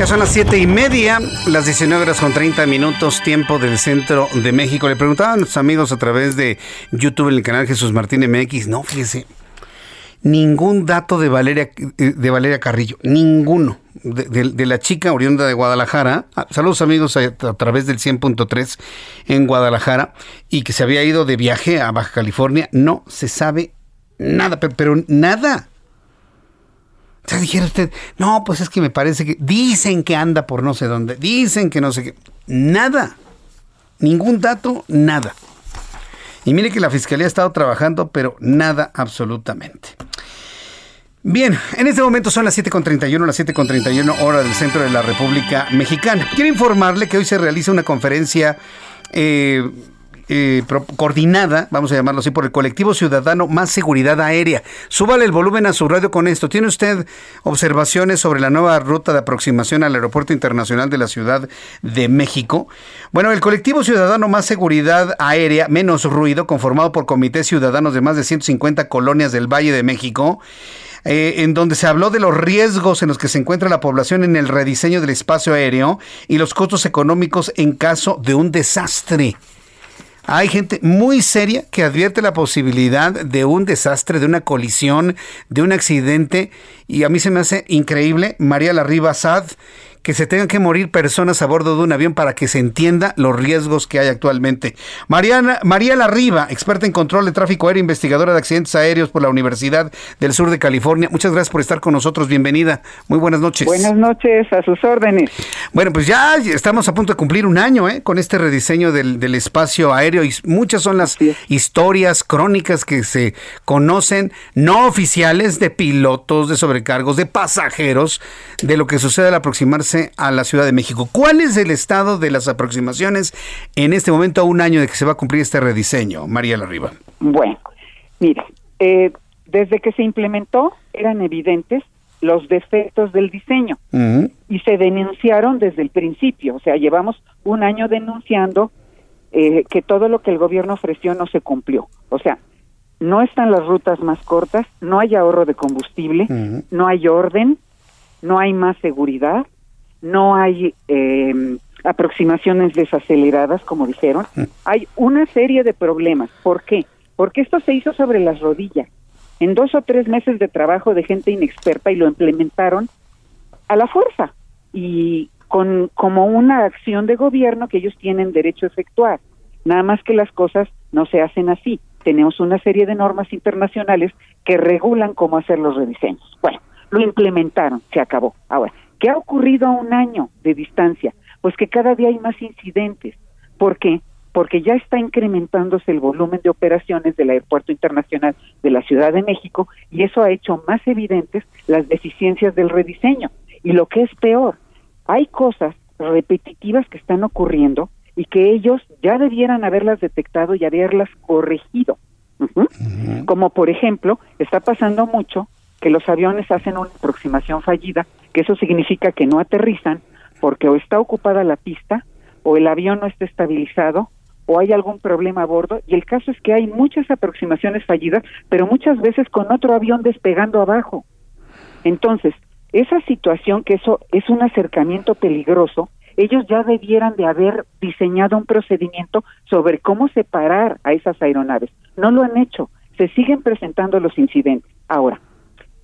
Ya son las siete y media, las 19 horas con 30 minutos, tiempo del centro de México. Le preguntaban a nuestros amigos a través de YouTube en el canal Jesús Martín MX. No, fíjese, ningún dato de Valeria, de Valeria Carrillo, ninguno. De, la chica oriunda de Guadalajara, ah, saludos amigos a, través del 100.3 en Guadalajara, y que se había ido de viaje a Baja California, no se sabe nada, pero nada. Sea, dijera usted, no, pues es que me parece que dicen que anda por no sé dónde, dicen que no sé qué. Nada. Ningún dato, nada. Y mire que la fiscalía ha estado trabajando, pero nada absolutamente. Bien, en este momento son las 7.31, las 7.31 hora del centro de la República Mexicana. Quiero informarle que hoy se realiza una conferencia eh, eh, coordinada, vamos a llamarlo así, por el colectivo ciudadano Más Seguridad Aérea. Súbale el volumen a su radio con esto. ¿Tiene usted observaciones sobre la nueva ruta de aproximación al Aeropuerto Internacional de la Ciudad de México? Bueno, el colectivo ciudadano Más Seguridad Aérea, menos ruido, conformado por comités ciudadanos de más de 150 colonias del Valle de México, eh, en donde se habló de los riesgos en los que se encuentra la población en el rediseño del espacio aéreo y los costos económicos en caso de un desastre. Hay gente muy seria que advierte la posibilidad de un desastre, de una colisión, de un accidente. Y a mí se me hace increíble, María Larriba Sad, que se tengan que morir personas a bordo de un avión para que se entienda los riesgos que hay actualmente. Mariana, María Larriba, experta en control de tráfico aéreo, investigadora de accidentes aéreos por la Universidad del Sur de California. Muchas gracias por estar con nosotros. Bienvenida. Muy buenas noches. Buenas noches, a sus órdenes. Bueno, pues ya estamos a punto de cumplir un año ¿eh? con este rediseño del, del espacio aéreo y muchas son las historias, crónicas que se conocen, no oficiales, de pilotos, de sobrecargos, de pasajeros, de lo que sucede al aproximarse a la Ciudad de México. ¿Cuál es el estado de las aproximaciones en este momento a un año de que se va a cumplir este rediseño? María Larriba. Bueno, mira, eh, desde que se implementó eran evidentes los defectos del diseño y se denunciaron desde el principio, o sea, llevamos un año denunciando eh, que todo lo que el gobierno ofreció no se cumplió, o sea, no están las rutas más cortas, no hay ahorro de combustible, no hay orden, no hay más seguridad, no hay eh, aproximaciones desaceleradas, como dijeron. Mm. Hay una serie de problemas. ¿Por qué? Porque esto se hizo sobre las rodillas. En dos o tres meses de trabajo de gente inexperta y lo implementaron a la fuerza y con como una acción de gobierno que ellos tienen derecho a efectuar. Nada más que las cosas no se hacen así. Tenemos una serie de normas internacionales que regulan cómo hacer los rediseños. Bueno, lo implementaron, se acabó. Ahora, ¿Qué ha ocurrido a un año de distancia? Pues que cada día hay más incidentes. ¿Por qué? Porque ya está incrementándose el volumen de operaciones del Aeropuerto Internacional de la Ciudad de México y eso ha hecho más evidentes las deficiencias del rediseño. Y lo que es peor, hay cosas repetitivas que están ocurriendo y que ellos ya debieran haberlas detectado y haberlas corregido. Como por ejemplo, está pasando mucho que los aviones hacen una aproximación fallida, que eso significa que no aterrizan porque o está ocupada la pista o el avión no está estabilizado o hay algún problema a bordo y el caso es que hay muchas aproximaciones fallidas, pero muchas veces con otro avión despegando abajo. Entonces, esa situación que eso es un acercamiento peligroso, ellos ya debieran de haber diseñado un procedimiento sobre cómo separar a esas aeronaves. No lo han hecho, se siguen presentando los incidentes. Ahora,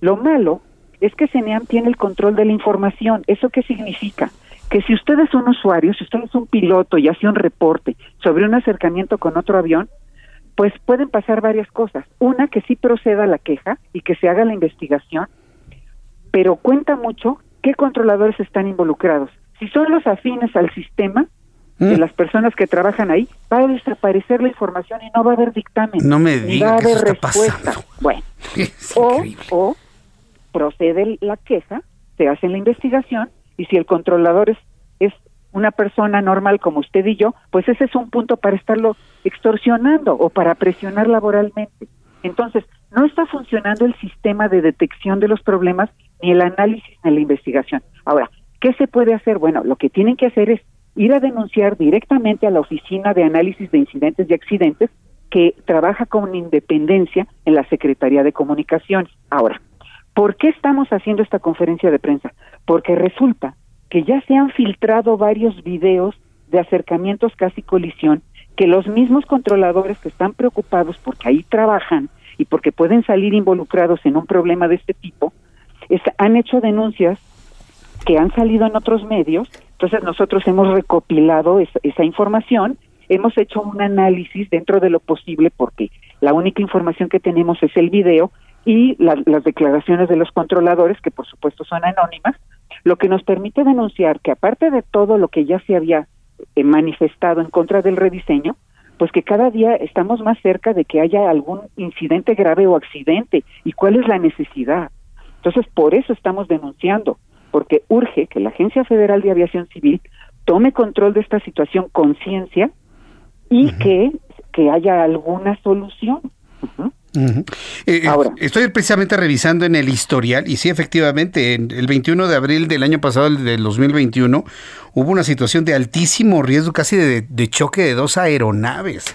lo malo es que CENEAM tiene el control de la información. ¿Eso qué significa? Que si usted es un usuario, si usted es un piloto y hace un reporte sobre un acercamiento con otro avión, pues pueden pasar varias cosas. Una, que sí proceda la queja y que se haga la investigación, pero cuenta mucho qué controladores están involucrados. Si son los afines al sistema, de mm. las personas que trabajan ahí, va a desaparecer la información y no va a haber dictamen. No me diga va a haber respuesta. Bueno, [laughs] o, o procede la queja, se hace la investigación y si el controlador es, una persona normal como usted y yo, pues ese es un punto para estarlo extorsionando o para presionar laboralmente. Entonces, no está funcionando el sistema de detección de los problemas ni el análisis ni la investigación. Ahora, ¿qué se puede hacer? Bueno, lo que tienen que hacer es ir a denunciar directamente a la Oficina de Análisis de Incidentes y Accidentes que trabaja con independencia en la Secretaría de Comunicaciones. Ahora, ¿Por qué estamos haciendo esta conferencia de prensa? Porque resulta que ya se han filtrado varios videos de acercamientos casi colisión que los mismos controladores que están preocupados porque ahí trabajan y porque pueden salir involucrados en un problema de este tipo, han hecho denuncias que han salido en otros medios, entonces nosotros hemos recopilado esa información, hemos hecho un análisis dentro de lo posible porque la única información que tenemos es el video y las declaraciones de los controladores, que por supuesto son anónimas, lo que nos permite denunciar que aparte de todo lo que ya se había eh, manifestado en contra del rediseño, pues que cada día estamos más cerca de que haya algún incidente grave o accidente y cuál es la necesidad. Entonces, por eso estamos denunciando, porque urge que la Agencia Federal de Aviación Civil tome control de esta situación con ciencia y que que haya alguna solución. Eh, eh, Ahora, estoy precisamente revisando en el historial y sí, efectivamente, en el 21 de abril del año pasado, del 2021, hubo una situación de altísimo riesgo, casi de, choque de dos aeronaves.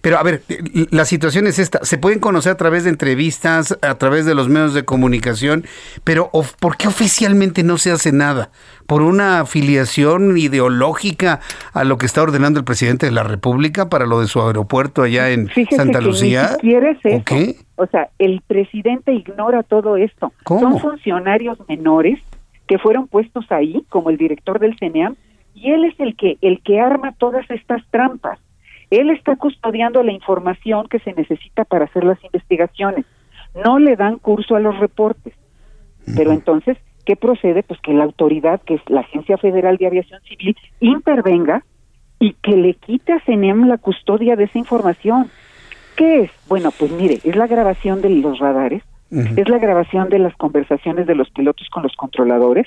Pero a ver, la situación es esta, se pueden conocer a través de entrevistas, a través de los medios de comunicación, pero ¿por qué oficialmente no se hace nada? ¿Por una afiliación ideológica a lo que está ordenando el presidente de la República para lo de su aeropuerto allá en Santa Lucía? ¿O qué? O sea, el presidente ignora todo esto. Son funcionarios menores que fueron puestos ahí, como el director del CENEAM, y él es el que el que arma todas estas trampas. Él está custodiando la información que se necesita para hacer las investigaciones. No le dan curso a los reportes. Pero entonces, ¿qué procede? Pues que la autoridad, que es la Agencia Federal de Aviación Civil, intervenga y que le quite a CENEM la custodia de esa información. ¿Qué es? Bueno, pues mire, es la grabación de los radares, es la grabación de las conversaciones de los pilotos con los controladores,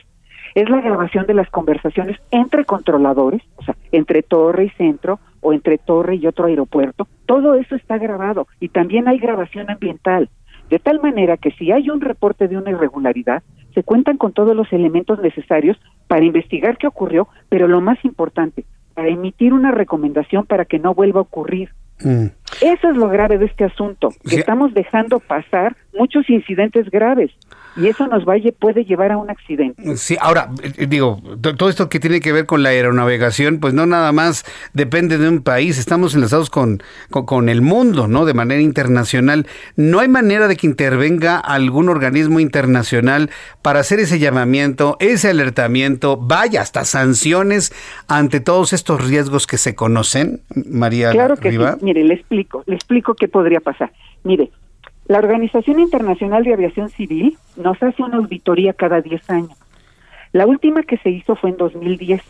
es la grabación de las conversaciones entre controladores, o sea, entre torre y centro o entre torre y otro aeropuerto. Todo eso está grabado y también hay grabación ambiental. De tal manera que si hay un reporte de una irregularidad, se cuentan con todos los elementos necesarios para investigar qué ocurrió, pero lo más importante, para emitir una recomendación para que no vuelva a ocurrir. Mm. Eso es lo grave de este asunto, que estamos dejando pasar muchos incidentes graves y eso nos vaya, puede llevar a un accidente. Sí, ahora, eh, digo, todo esto que tiene que ver con la aeronavegación, pues no nada más depende de un país, estamos enlazados con, con, el mundo, ¿no? De manera internacional. ¿No hay manera de que intervenga algún organismo internacional para hacer ese llamamiento, ese alertamiento, vaya, hasta sanciones ante todos estos riesgos que se conocen, María Claro que sí. Mire, le explico, le explico qué podría pasar. Mire, la Organización Internacional de Aviación Civil nos hace una auditoría cada 10 años. La última que se hizo fue en 2010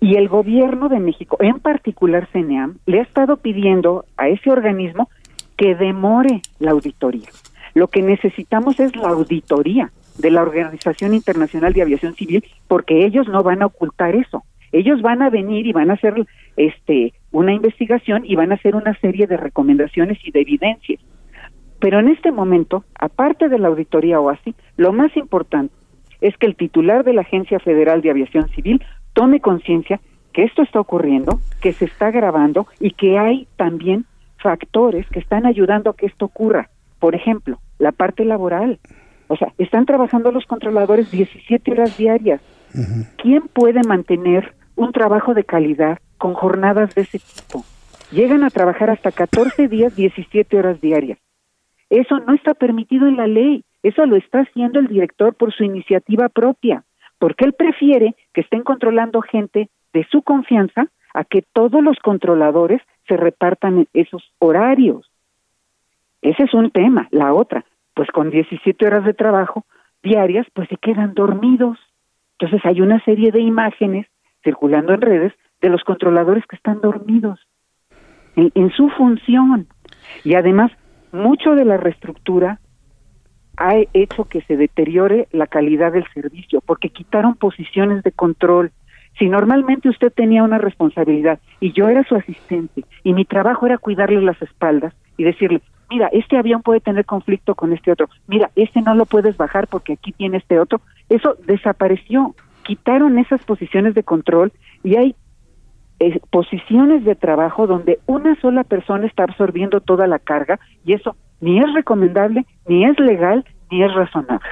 y el gobierno de México, en particular CENEAM, le ha estado pidiendo a ese organismo que demore la auditoría. Lo que necesitamos es la auditoría de la Organización Internacional de Aviación Civil porque ellos no van a ocultar eso. Ellos van a venir y van a hacer este una investigación y van a hacer una serie de recomendaciones y de evidencias. Pero en este momento, aparte de la auditoría OASI, lo más importante es que el titular de la Agencia Federal de Aviación Civil tome conciencia que esto está ocurriendo, que se está grabando y que hay también factores que están ayudando a que esto ocurra. Por ejemplo, la parte laboral. O sea, están trabajando los controladores 17 horas diarias. ¿Quién puede mantener un trabajo de calidad con jornadas de ese tipo? Llegan a trabajar hasta 14 días, 17 horas diarias. Eso no está permitido en la ley, eso lo está haciendo el director por su iniciativa propia, porque él prefiere que estén controlando gente de su confianza a que todos los controladores se repartan esos horarios. Ese es un tema. La otra, pues con 17 horas de trabajo diarias, pues se quedan dormidos. Entonces hay una serie de imágenes circulando en redes de los controladores que están dormidos en, en su función. Y además mucho de la reestructura ha hecho que se deteriore la calidad del servicio porque quitaron posiciones de control. Si normalmente usted tenía una responsabilidad y yo era su asistente y mi trabajo era cuidarle las espaldas y decirle, mira, este avión puede tener conflicto con este otro, mira, este no lo puedes bajar porque aquí tiene este otro, eso desapareció. Quitaron esas posiciones de control y hay eh, posiciones de trabajo donde una sola persona está absorbiendo toda la carga y eso ni es recomendable, ni es legal, ni es razonable.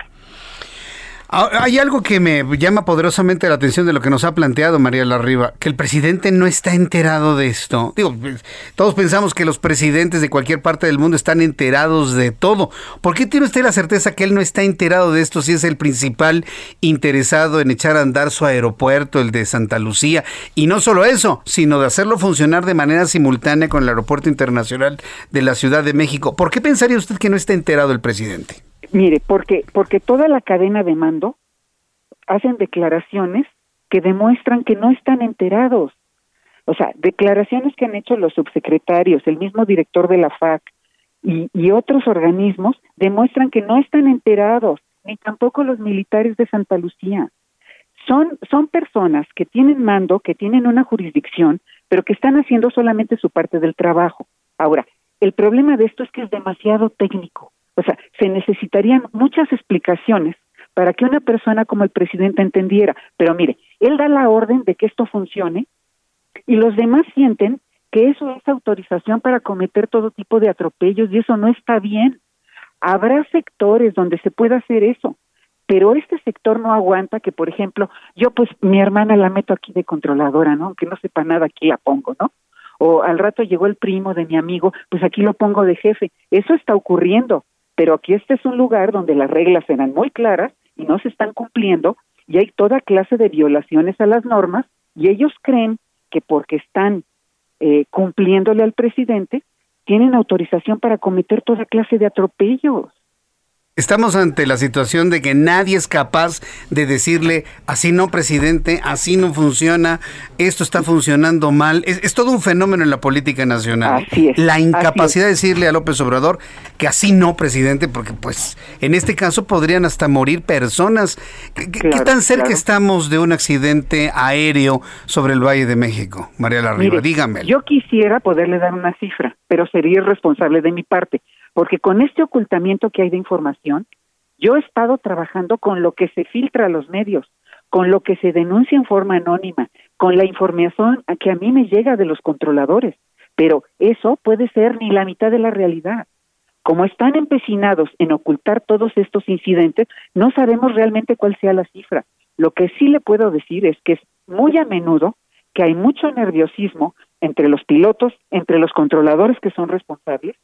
Ah, hay algo que me llama poderosamente la atención de lo que nos ha planteado María Larriba, que el presidente no está enterado de esto. Digo, pues, todos pensamos que los presidentes de cualquier parte del mundo están enterados de todo. ¿Por qué tiene usted la certeza que él no está enterado de esto si es el principal interesado en echar a andar su aeropuerto, el de Santa Lucía? Y no solo eso, sino de hacerlo funcionar de manera simultánea con el aeropuerto internacional de la Ciudad de México. ¿Por qué pensaría usted que no está enterado el presidente? Mire, porque, porque toda la cadena de mando hacen declaraciones que demuestran que no están enterados. O sea, declaraciones que han hecho los subsecretarios, el mismo director de la FAC y, otros organismos demuestran que no están enterados, ni tampoco los militares de Santa Lucía. Son, son personas que tienen mando, que tienen una jurisdicción, pero que están haciendo solamente su parte del trabajo. Ahora, el problema de esto es que es demasiado técnico. O sea, se necesitarían muchas explicaciones para que una persona como el presidente entendiera. Pero mire, él da la orden de que esto funcione y los demás sienten que eso es autorización para cometer todo tipo de atropellos y eso no está bien. Habrá sectores donde se pueda hacer eso, pero este sector no aguanta que, por ejemplo, yo pues mi hermana la meto aquí de controladora, ¿no? Aunque no sepa nada, aquí la pongo, ¿no? O al rato llegó el primo de mi amigo, pues aquí lo pongo de jefe. Eso está ocurriendo, pero aquí este es un lugar donde las reglas eran muy claras y no se están cumpliendo y hay toda clase de violaciones a las normas y ellos creen que porque están eh, cumpliéndole al presidente, tienen autorización para cometer toda clase de atropellos. Estamos ante la situación de que nadie es capaz de decirle, así no, presidente, así no funciona, esto está funcionando mal. Es, todo un fenómeno en la política nacional. la incapacidad de decirle a López Obrador que así no, presidente, porque pues en este caso podrían hasta morir personas. ¿Qué, tan cerca estamos de un accidente aéreo sobre el Valle de México? María Larriba, dígame. Yo quisiera poderle dar una cifra, pero sería irresponsable de mi parte porque con este ocultamiento que hay de información, yo he estado trabajando con lo que se filtra a los medios, con lo que se denuncia en forma anónima, con la información que a mí me llega de los controladores, pero eso puede ser ni la mitad de la realidad. Como están empecinados en ocultar todos estos incidentes, no sabemos realmente cuál sea la cifra. Lo que sí le puedo decir es que es muy a menudo que hay mucho nerviosismo entre los pilotos, entre los controladores que son responsables,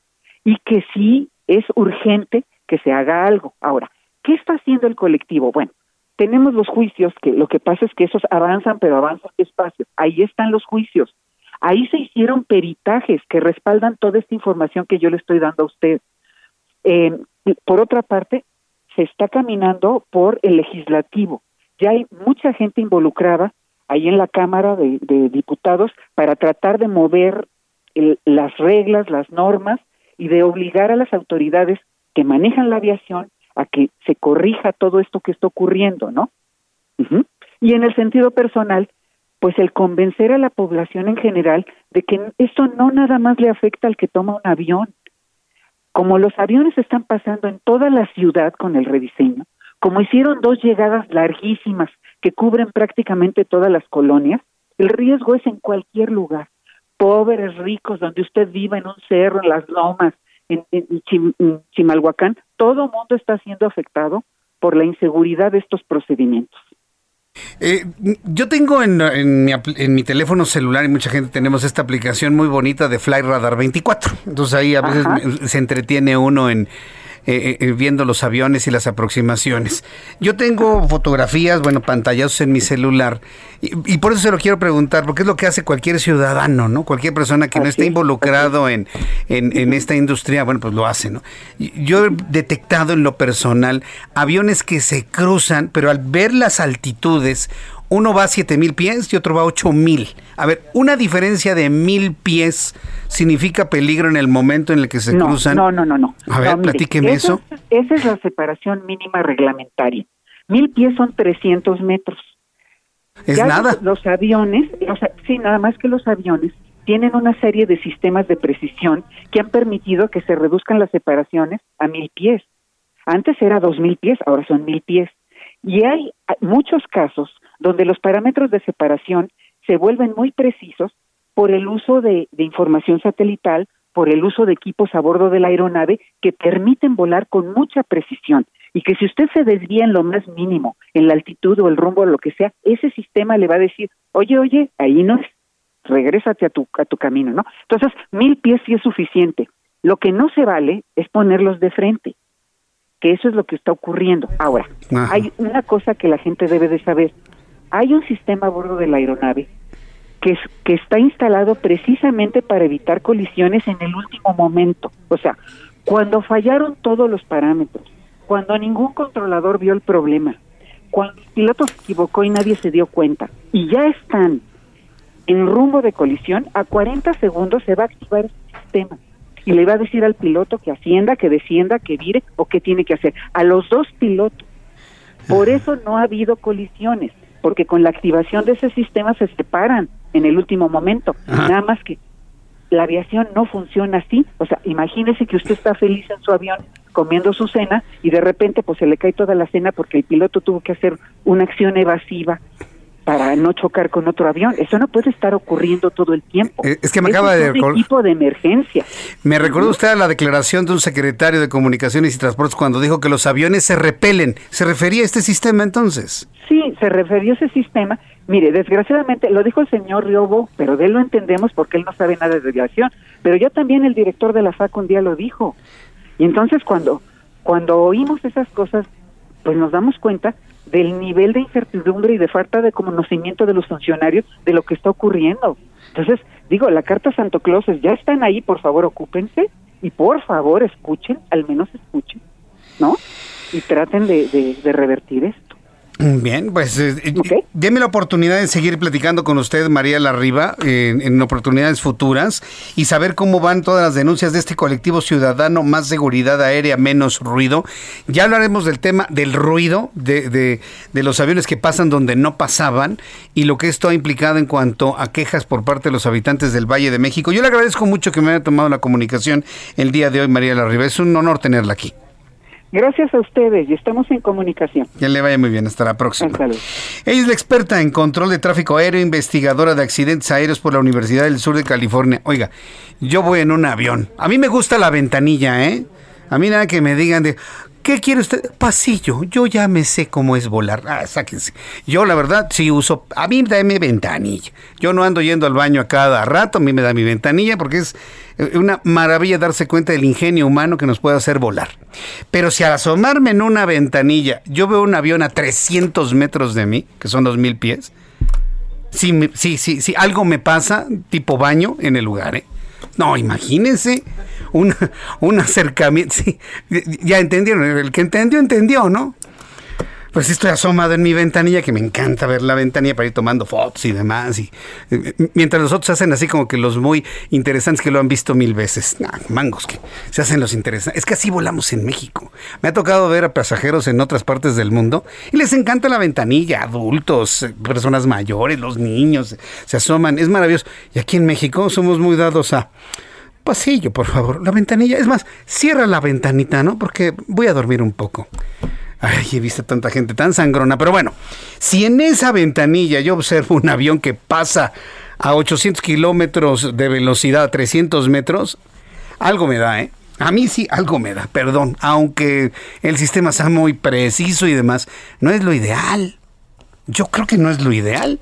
y que sí es urgente que se haga algo. Ahora, ¿qué está haciendo el colectivo? Bueno, tenemos los juicios, que lo que pasa es que esos avanzan, pero avanzan despacio. Ahí están los juicios. Ahí se hicieron peritajes que respaldan toda esta información que yo le estoy dando a usted. Eh, por otra parte, se está caminando por el legislativo. Ya hay mucha gente involucrada ahí en la Cámara de, Diputados para tratar de mover las reglas, las normas y de obligar a las autoridades que manejan la aviación a que se corrija todo esto que está ocurriendo, ¿no? Y en el sentido personal, pues el convencer a la población en general de que esto no nada más le afecta al que toma un avión. Como los aviones están pasando en toda la ciudad con el rediseño, como hicieron dos llegadas larguísimas que cubren prácticamente todas las colonias, el riesgo es en cualquier lugar pobres, ricos, donde usted viva en un cerro, en las lomas, en, Chimalhuacán, todo mundo está siendo afectado por la inseguridad de estos procedimientos. Eh, yo tengo en, mi, en, mi, teléfono celular y mucha gente tenemos esta aplicación muy bonita de Fly Radar 24. Entonces ahí a veces se entretiene uno en, eh, eh, viendo los aviones y las aproximaciones. Yo tengo fotografías, bueno, pantallazos en mi celular y, por eso se lo quiero preguntar, porque es lo que hace cualquier ciudadano, ¿no? Cualquier persona que no esté involucrado en, en, esta industria, bueno, pues lo hace, ¿no? Yo he detectado en lo personal aviones que se cruzan, pero al ver las altitudes, uno va a 7000 pies y otro va a 8000. A ver, una diferencia de mil pies significa peligro en el momento en el que se cruzan. No, no, no, no. A ver, platíqueme eso. esa es la separación mínima reglamentaria. Mil pies son 300 metros. Es nada. Los, aviones, sí, nada más que los aviones tienen una serie de sistemas de precisión que han permitido que se reduzcan las separaciones a mil pies. Antes era dos mil pies, ahora son mil pies. Y hay muchos casos donde los parámetros de separación se vuelven muy precisos por el uso de, información satelital, por el uso de equipos a bordo de la aeronave que permiten volar con mucha precisión y que si usted se desvía en lo más mínimo, en la altitud o el rumbo o lo que sea, ese sistema le va a decir, oye, oye, ahí no es, regrésate a tu, a tu camino, ¿no? Entonces, mil pies sí es suficiente. Lo que no se vale es ponerlos de frente, que eso es lo que está ocurriendo. Ahora, hay una cosa que la gente debe de saber, hay un sistema a bordo de la aeronave que, que está instalado precisamente para evitar colisiones en el último momento. O sea, cuando fallaron todos los parámetros, cuando ningún controlador vio el problema, cuando el piloto se equivocó y nadie se dio cuenta, y ya están en rumbo de colisión, a 40 segundos se va a activar el sistema y le va a decir al piloto que ascienda, que descienda, que vire o qué tiene que hacer. A los dos pilotos. Por eso no ha habido colisiones porque con la activación de ese sistema se separan en el último momento. Nada más que la aviación no funciona así. O sea, imagínese que usted está feliz en su avión comiendo su cena y de repente pues se le cae toda la cena porque el piloto tuvo que hacer una acción evasiva para no chocar con otro avión. Eso no puede estar ocurriendo todo el tiempo. Eh, es que me acaba de es un equipo de emergencia. Me recordó usted a la declaración de un secretario de Comunicaciones y Transportes cuando dijo que los aviones se repelen. ¿Se refería a este sistema entonces? Sí, se refirió a ese sistema. Mire, desgraciadamente lo dijo el señor Riobo, pero de él lo entendemos porque él no sabe nada de aviación. Pero ya también el director de la FAC un día lo dijo. Y entonces cuando cuando oímos esas cosas, pues nos damos cuenta del nivel de incertidumbre y de falta de conocimiento de los funcionarios de lo que está ocurriendo. Entonces, digo, la carta Santo Claus ya están ahí, por favor, ocúpense y por favor escuchen, al menos escuchen, ¿no? Y traten de, de, de revertir esto. Bien, pues eh, eh, déme la oportunidad de seguir platicando con usted, María Larriba, en oportunidades futuras y saber cómo van todas las denuncias de este colectivo ciudadano, más seguridad aérea, menos ruido. Ya hablaremos del tema del ruido, de, de, de los aviones que pasan donde no pasaban y lo que esto ha implicado en cuanto a quejas por parte de los habitantes del Valle de México. Yo le agradezco mucho que me haya tomado la comunicación el día de hoy, María Larriba. Es un honor tenerla aquí. Gracias a ustedes y estamos en comunicación. Que le vaya muy bien, hasta la próxima. Ella es la experta en control de tráfico aéreo, investigadora de accidentes aéreos por la Universidad del Sur de California. Oiga, yo voy en un avión. A mí me gusta la ventanilla, ¿eh? A mí nada que me digan de, ¿Qué quiere usted? Pasillo. Yo ya me sé cómo es volar. Ah, sáquense. Yo, la verdad, sí uso. A mí dame ventanilla. Yo no ando yendo al baño a cada rato. A mí me da mi ventanilla porque es eh, una maravilla darse cuenta del ingenio humano que nos puede hacer volar. Pero si al asomarme en una ventanilla yo veo un avión a 300 metros de mí, que son 2000 pies, sí, sí, sí, sí, algo me pasa, tipo baño en el lugar, ¿eh? No, imagínense un, un acercamiento. [laughs] Sí, ya entendieron, el que entendió, entendió, ¿no? Pues estoy asomado en mi ventanilla, que me encanta ver la ventanilla para ir tomando fotos y demás. Y, eh, mientras los otros hacen así como que los muy interesantes que lo han visto mil veces. mangos que se hacen los interesantes. Es que así volamos en México. Me ha tocado ver a pasajeros en otras partes del mundo y les encanta la ventanilla. Adultos, eh, personas mayores, los niños se asoman. Es maravilloso. Y aquí en México somos muy dados a pasillo, por favor. La ventanilla. Es más, cierra la ventanita, ¿no? Porque voy a dormir un poco. Ay, he visto tanta gente tan sangrona. Pero bueno, si en esa ventanilla yo observo un avión que pasa a 800 kilómetros de velocidad, a 300 metros, algo me da, ¿eh? A mí sí, algo me da, perdón. Aunque el sistema sea muy preciso y demás, no es lo ideal. Yo creo que no es lo ideal.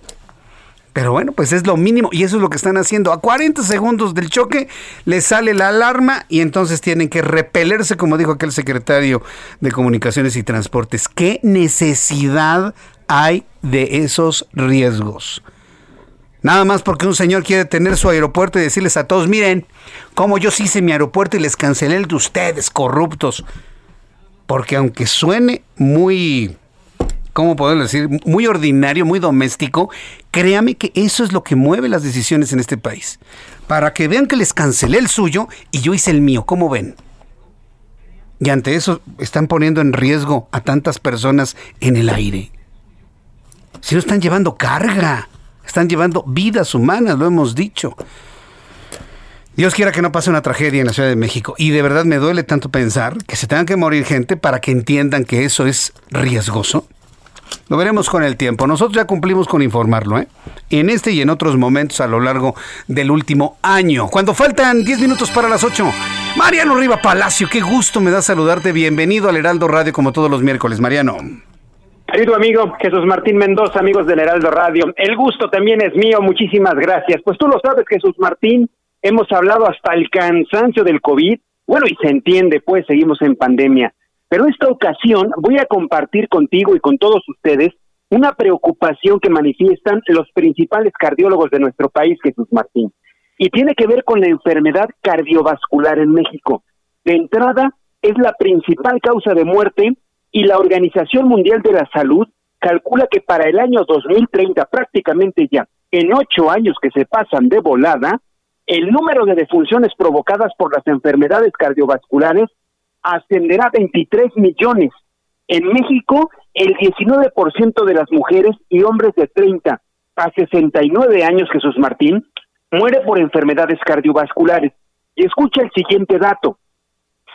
Pero bueno, pues es lo mínimo y eso es lo que están haciendo. A 40 segundos del choque les sale la alarma y entonces tienen que repelerse, como dijo aquel secretario de Comunicaciones y Transportes. ¿Qué necesidad hay de esos riesgos? Nada más porque un señor quiere tener su aeropuerto y decirles a todos, miren, como yo sí hice mi aeropuerto y les cancelé el de ustedes, corruptos. Porque aunque suene muy ¿cómo puedo decir? Muy ordinario, muy doméstico. Créame que eso es lo que mueve las decisiones en este país. Para que vean que les cancelé el suyo y yo hice el mío. ¿Cómo ven? Y ante eso están poniendo en riesgo a tantas personas en el aire. Si no están llevando carga, están llevando vidas humanas, lo hemos dicho. Dios quiera que no pase una tragedia en la Ciudad de México. Y de verdad me duele tanto pensar que se tengan que morir gente para que entiendan que eso es riesgoso. Lo veremos con el tiempo. Nosotros ya cumplimos con informarlo, ¿eh? En este y en otros momentos a lo largo del último año. Cuando faltan 10 minutos para las 8. Mariano Riva Palacio, qué gusto me da saludarte. Bienvenido al Heraldo Radio como todos los miércoles, Mariano. Querido amigo Jesús Martín Mendoza, amigos del Heraldo Radio, el gusto también es mío, muchísimas gracias. Pues tú lo sabes, Jesús Martín, hemos hablado hasta el cansancio del COVID, bueno, y se entiende, pues seguimos en pandemia. Pero esta ocasión voy a compartir contigo y con todos ustedes una preocupación que manifiestan los principales cardiólogos de nuestro país, Jesús Martín, y tiene que ver con la enfermedad cardiovascular en México. De entrada, es la principal causa de muerte y la Organización Mundial de la Salud calcula que para el año 2030, prácticamente ya, en ocho años que se pasan de volada, el número de defunciones provocadas por las enfermedades cardiovasculares ascenderá a 23 millones. En México, el 19% de las mujeres y hombres de 30 a 69 años, Jesús Martín, muere por enfermedades cardiovasculares. Y escucha el siguiente dato.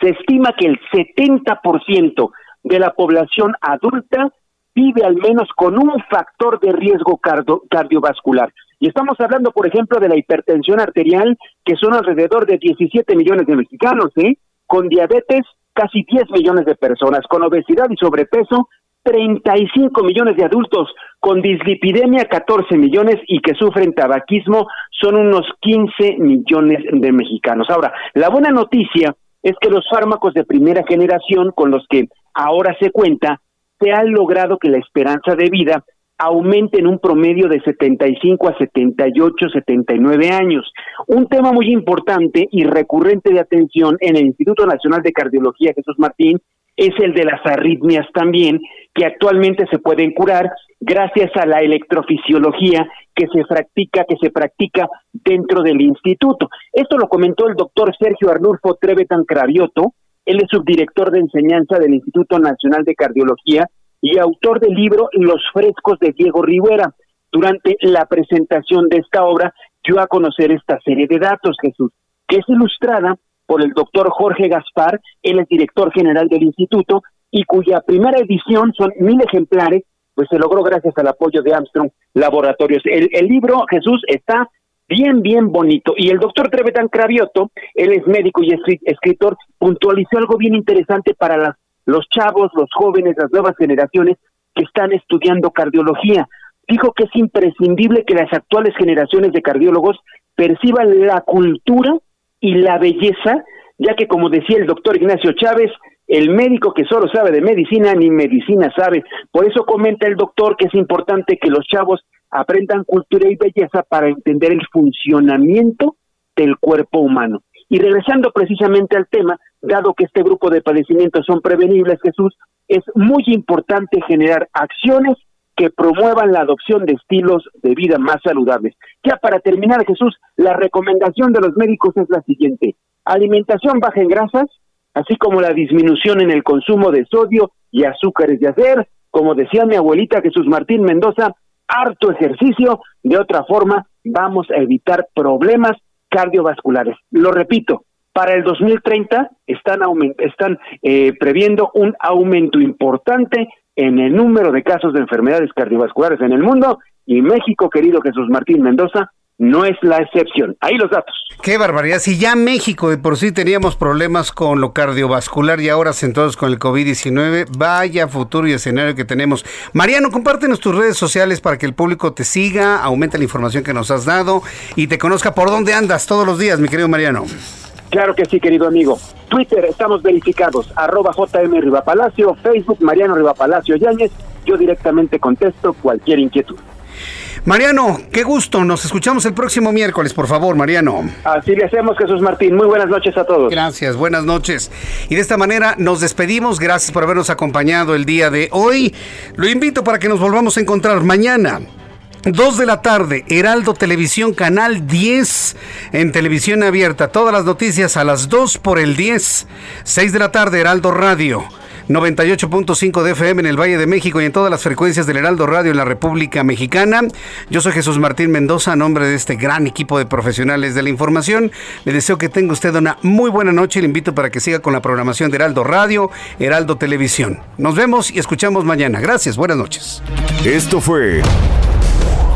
Se estima que el 70% de la población adulta vive al menos con un factor de riesgo cardiovascular. Y estamos hablando, por ejemplo, de la hipertensión arterial, que son alrededor de 17 millones de mexicanos, ¿eh? Con diabetes, casi 10 millones de personas. Con obesidad y sobrepeso, 35 millones de adultos. Con dislipidemia, 14 millones. Y que sufren tabaquismo, son unos 15 millones de mexicanos. Ahora, la buena noticia es que los fármacos de primera generación con los que ahora se cuenta se ha logrado que la esperanza de vida aumente en un promedio de 75 a 78, 79 años. Un tema muy importante y recurrente de atención en el Instituto Nacional de Cardiología Jesús Martín es el de las arritmias también, que actualmente se pueden curar gracias a la electrofisiología que se practica, que se practica dentro del instituto. Esto lo comentó el doctor Sergio Arnulfo Trevetan Cravioto, él es subdirector de enseñanza del Instituto Nacional de Cardiología y autor del libro Los frescos de Diego Rivera. Durante la presentación de esta obra dio a conocer esta serie de datos, Jesús, que es ilustrada por el doctor Jorge Gaspar, él es director general del instituto, y cuya primera edición son mil ejemplares, pues se logró gracias al apoyo de Armstrong Laboratorios. El, el libro, Jesús, está bien, bien bonito. Y el doctor Trevetan Cravioto, él es médico y escritor, puntualizó algo bien interesante para las, los chavos, los jóvenes, las nuevas generaciones que están estudiando cardiología. Dijo que es imprescindible que las actuales generaciones de cardiólogos perciban la cultura y la belleza, ya que como decía el doctor Ignacio Chávez, el médico que solo sabe de medicina ni medicina sabe. Por eso comenta el doctor que es importante que los chavos aprendan cultura y belleza para entender el funcionamiento del cuerpo humano. Y regresando precisamente al tema, dado que este grupo de padecimientos son prevenibles, Jesús, es muy importante generar acciones que promuevan la adopción de estilos de vida más saludables. Ya para terminar, Jesús, la recomendación de los médicos es la siguiente. Alimentación baja en grasas, así como la disminución en el consumo de sodio y azúcares de hacer, como decía mi abuelita Jesús Martín Mendoza, harto ejercicio, de otra forma vamos a evitar problemas cardiovasculares. Lo repito, para el 2030 están, están eh, previendo un aumento importante en el número de casos de enfermedades cardiovasculares en el mundo y México, querido Jesús Martín Mendoza, no es la excepción. Ahí los datos. Qué barbaridad. Si ya México de por sí teníamos problemas con lo cardiovascular y ahora centrados con el COVID-19, vaya futuro y escenario que tenemos. Mariano, compártenos tus redes sociales para que el público te siga, aumente la información que nos has dado y te conozca por dónde andas todos los días, mi querido Mariano. Claro que sí, querido amigo. Twitter, estamos verificados, arroba JM Rivapalacio, Facebook Mariano Rivapalacio Yáñez. Yo directamente contesto cualquier inquietud. Mariano, qué gusto. Nos escuchamos el próximo miércoles, por favor, Mariano. Así le hacemos, Jesús Martín. Muy buenas noches a todos. Gracias, buenas noches. Y de esta manera nos despedimos. Gracias por habernos acompañado el día de hoy. Lo invito para que nos volvamos a encontrar mañana. 2 de la tarde, Heraldo Televisión, canal 10 en televisión abierta. Todas las noticias a las 2 por el 10. 6 de la tarde, Heraldo Radio. 98.5 de FM en el Valle de México y en todas las frecuencias del Heraldo Radio en la República Mexicana. Yo soy Jesús Martín Mendoza, a nombre de este gran equipo de profesionales de la información. Le deseo que tenga usted una muy buena noche y le invito para que siga con la programación de Heraldo Radio, Heraldo Televisión. Nos vemos y escuchamos mañana. Gracias, buenas noches. Esto fue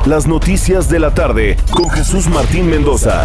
Las Noticias de la Tarde con Jesús Martín Mendoza.